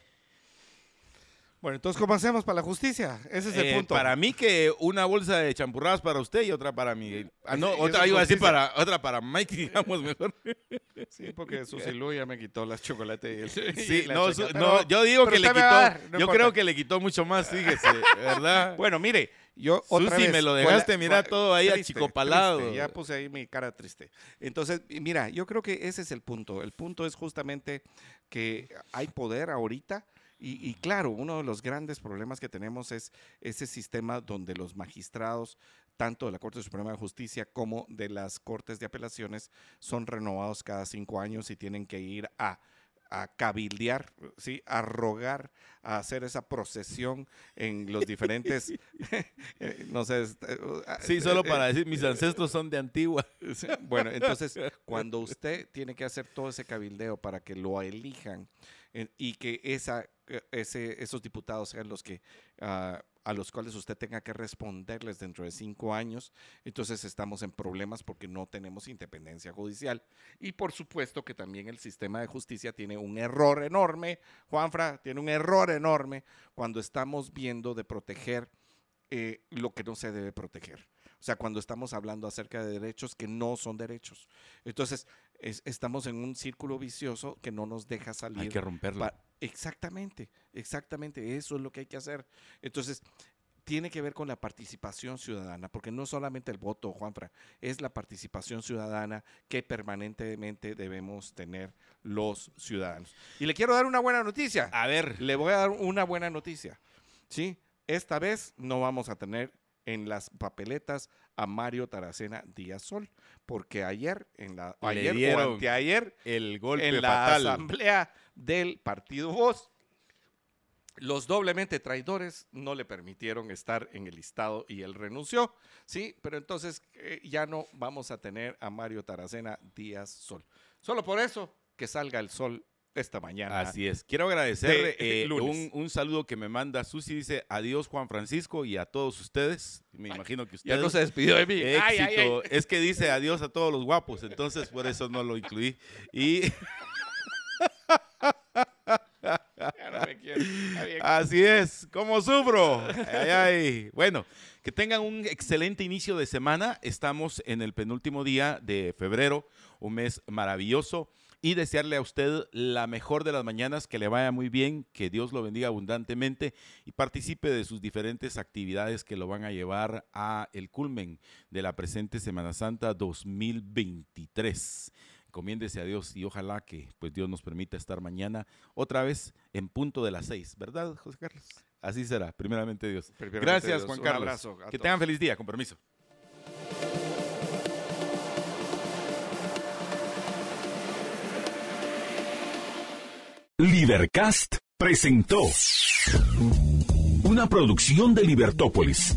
Bueno, entonces, ¿cómo hacemos para la justicia? Ese es el eh, punto. Para mí que una bolsa de champurradas para usted y otra para mí. Ah, no, otra iba a decir para, otra para Mike, digamos mejor. Sí, porque Susilu ya me quitó las chocolates. sí, no, no, yo digo que le quitó, yo creo que le quitó mucho más, fíjese, ¿verdad? bueno, mire, yo otra Susi, me lo dejaste, mira todo ahí achicopalado. ya puse ahí mi cara triste. Entonces, mira, yo creo que ese es el punto. El punto es justamente que hay poder ahorita y, claro, uno de los grandes problemas que tenemos es ese sistema donde los magistrados, tanto de la Corte Suprema de Justicia como de las Cortes de Apelaciones, son renovados cada cinco años y tienen que ir a cabildear, ¿sí? a rogar, a hacer esa procesión en los diferentes, eh, no sé. Eh, sí, solo eh, para decir, mis ancestros son de Antigua. Bueno, entonces, cuando usted tiene que hacer todo ese cabildeo para que lo elijan y que esa ese, esos diputados sean los que ah, a los cuales usted tenga que responderles dentro de cinco años, entonces estamos en problemas porque no tenemos independencia judicial. Y por supuesto que también el sistema de justicia tiene un error enorme, Juanfra, tiene un error enorme cuando estamos viendo de proteger eh, lo que no se debe proteger. O sea, cuando estamos hablando acerca de derechos que no son derechos. Entonces, estamos en un círculo vicioso que no nos deja salir. Hay que romperlo. Exactamente, exactamente, eso es lo que hay que hacer. Entonces, tiene que ver con la participación ciudadana, porque no solamente el voto, Juanfra, es la participación ciudadana que permanentemente debemos tener los ciudadanos. Y le quiero dar una buena noticia. A ver. Le voy a dar una buena noticia. ¿Sí? Esta vez no vamos a tener en las papeletas a Mario Taracena Díaz Sol, porque ayer en la ayer o anteayer el golpe en la asamblea del Partido Voz los doblemente traidores no le permitieron estar en el listado y él renunció, sí, pero entonces eh, ya no vamos a tener a Mario Taracena Díaz Sol. Solo por eso que salga el sol esta mañana. Así es. Quiero agradecerle eh, un, saludo que me manda Susi. Dice adiós Juan Francisco y a todos ustedes. Me imagino que ustedes. Ya no se despidió de mí. Éxito. Es que dice adiós a todos los guapos, entonces por eso no lo incluí. Y. Así es, como sufro. Bueno, que tengan un excelente inicio de semana. Estamos en el penúltimo día de febrero, un mes maravilloso. Y desearle a usted la mejor de las mañanas, que le vaya muy bien, que Dios lo bendiga abundantemente y participe de sus diferentes actividades que lo van a llevar a el culmen de la presente Semana Santa 2023 encomiéndese a Dios y ojalá que pues Dios nos permita estar mañana otra vez en punto de las seis, ¿verdad, José Carlos? Así será, primeramente Dios. Gracias, Juan Carlos. Un abrazo que tengan feliz día, con permiso. Libercast presentó una producción de Libertópolis.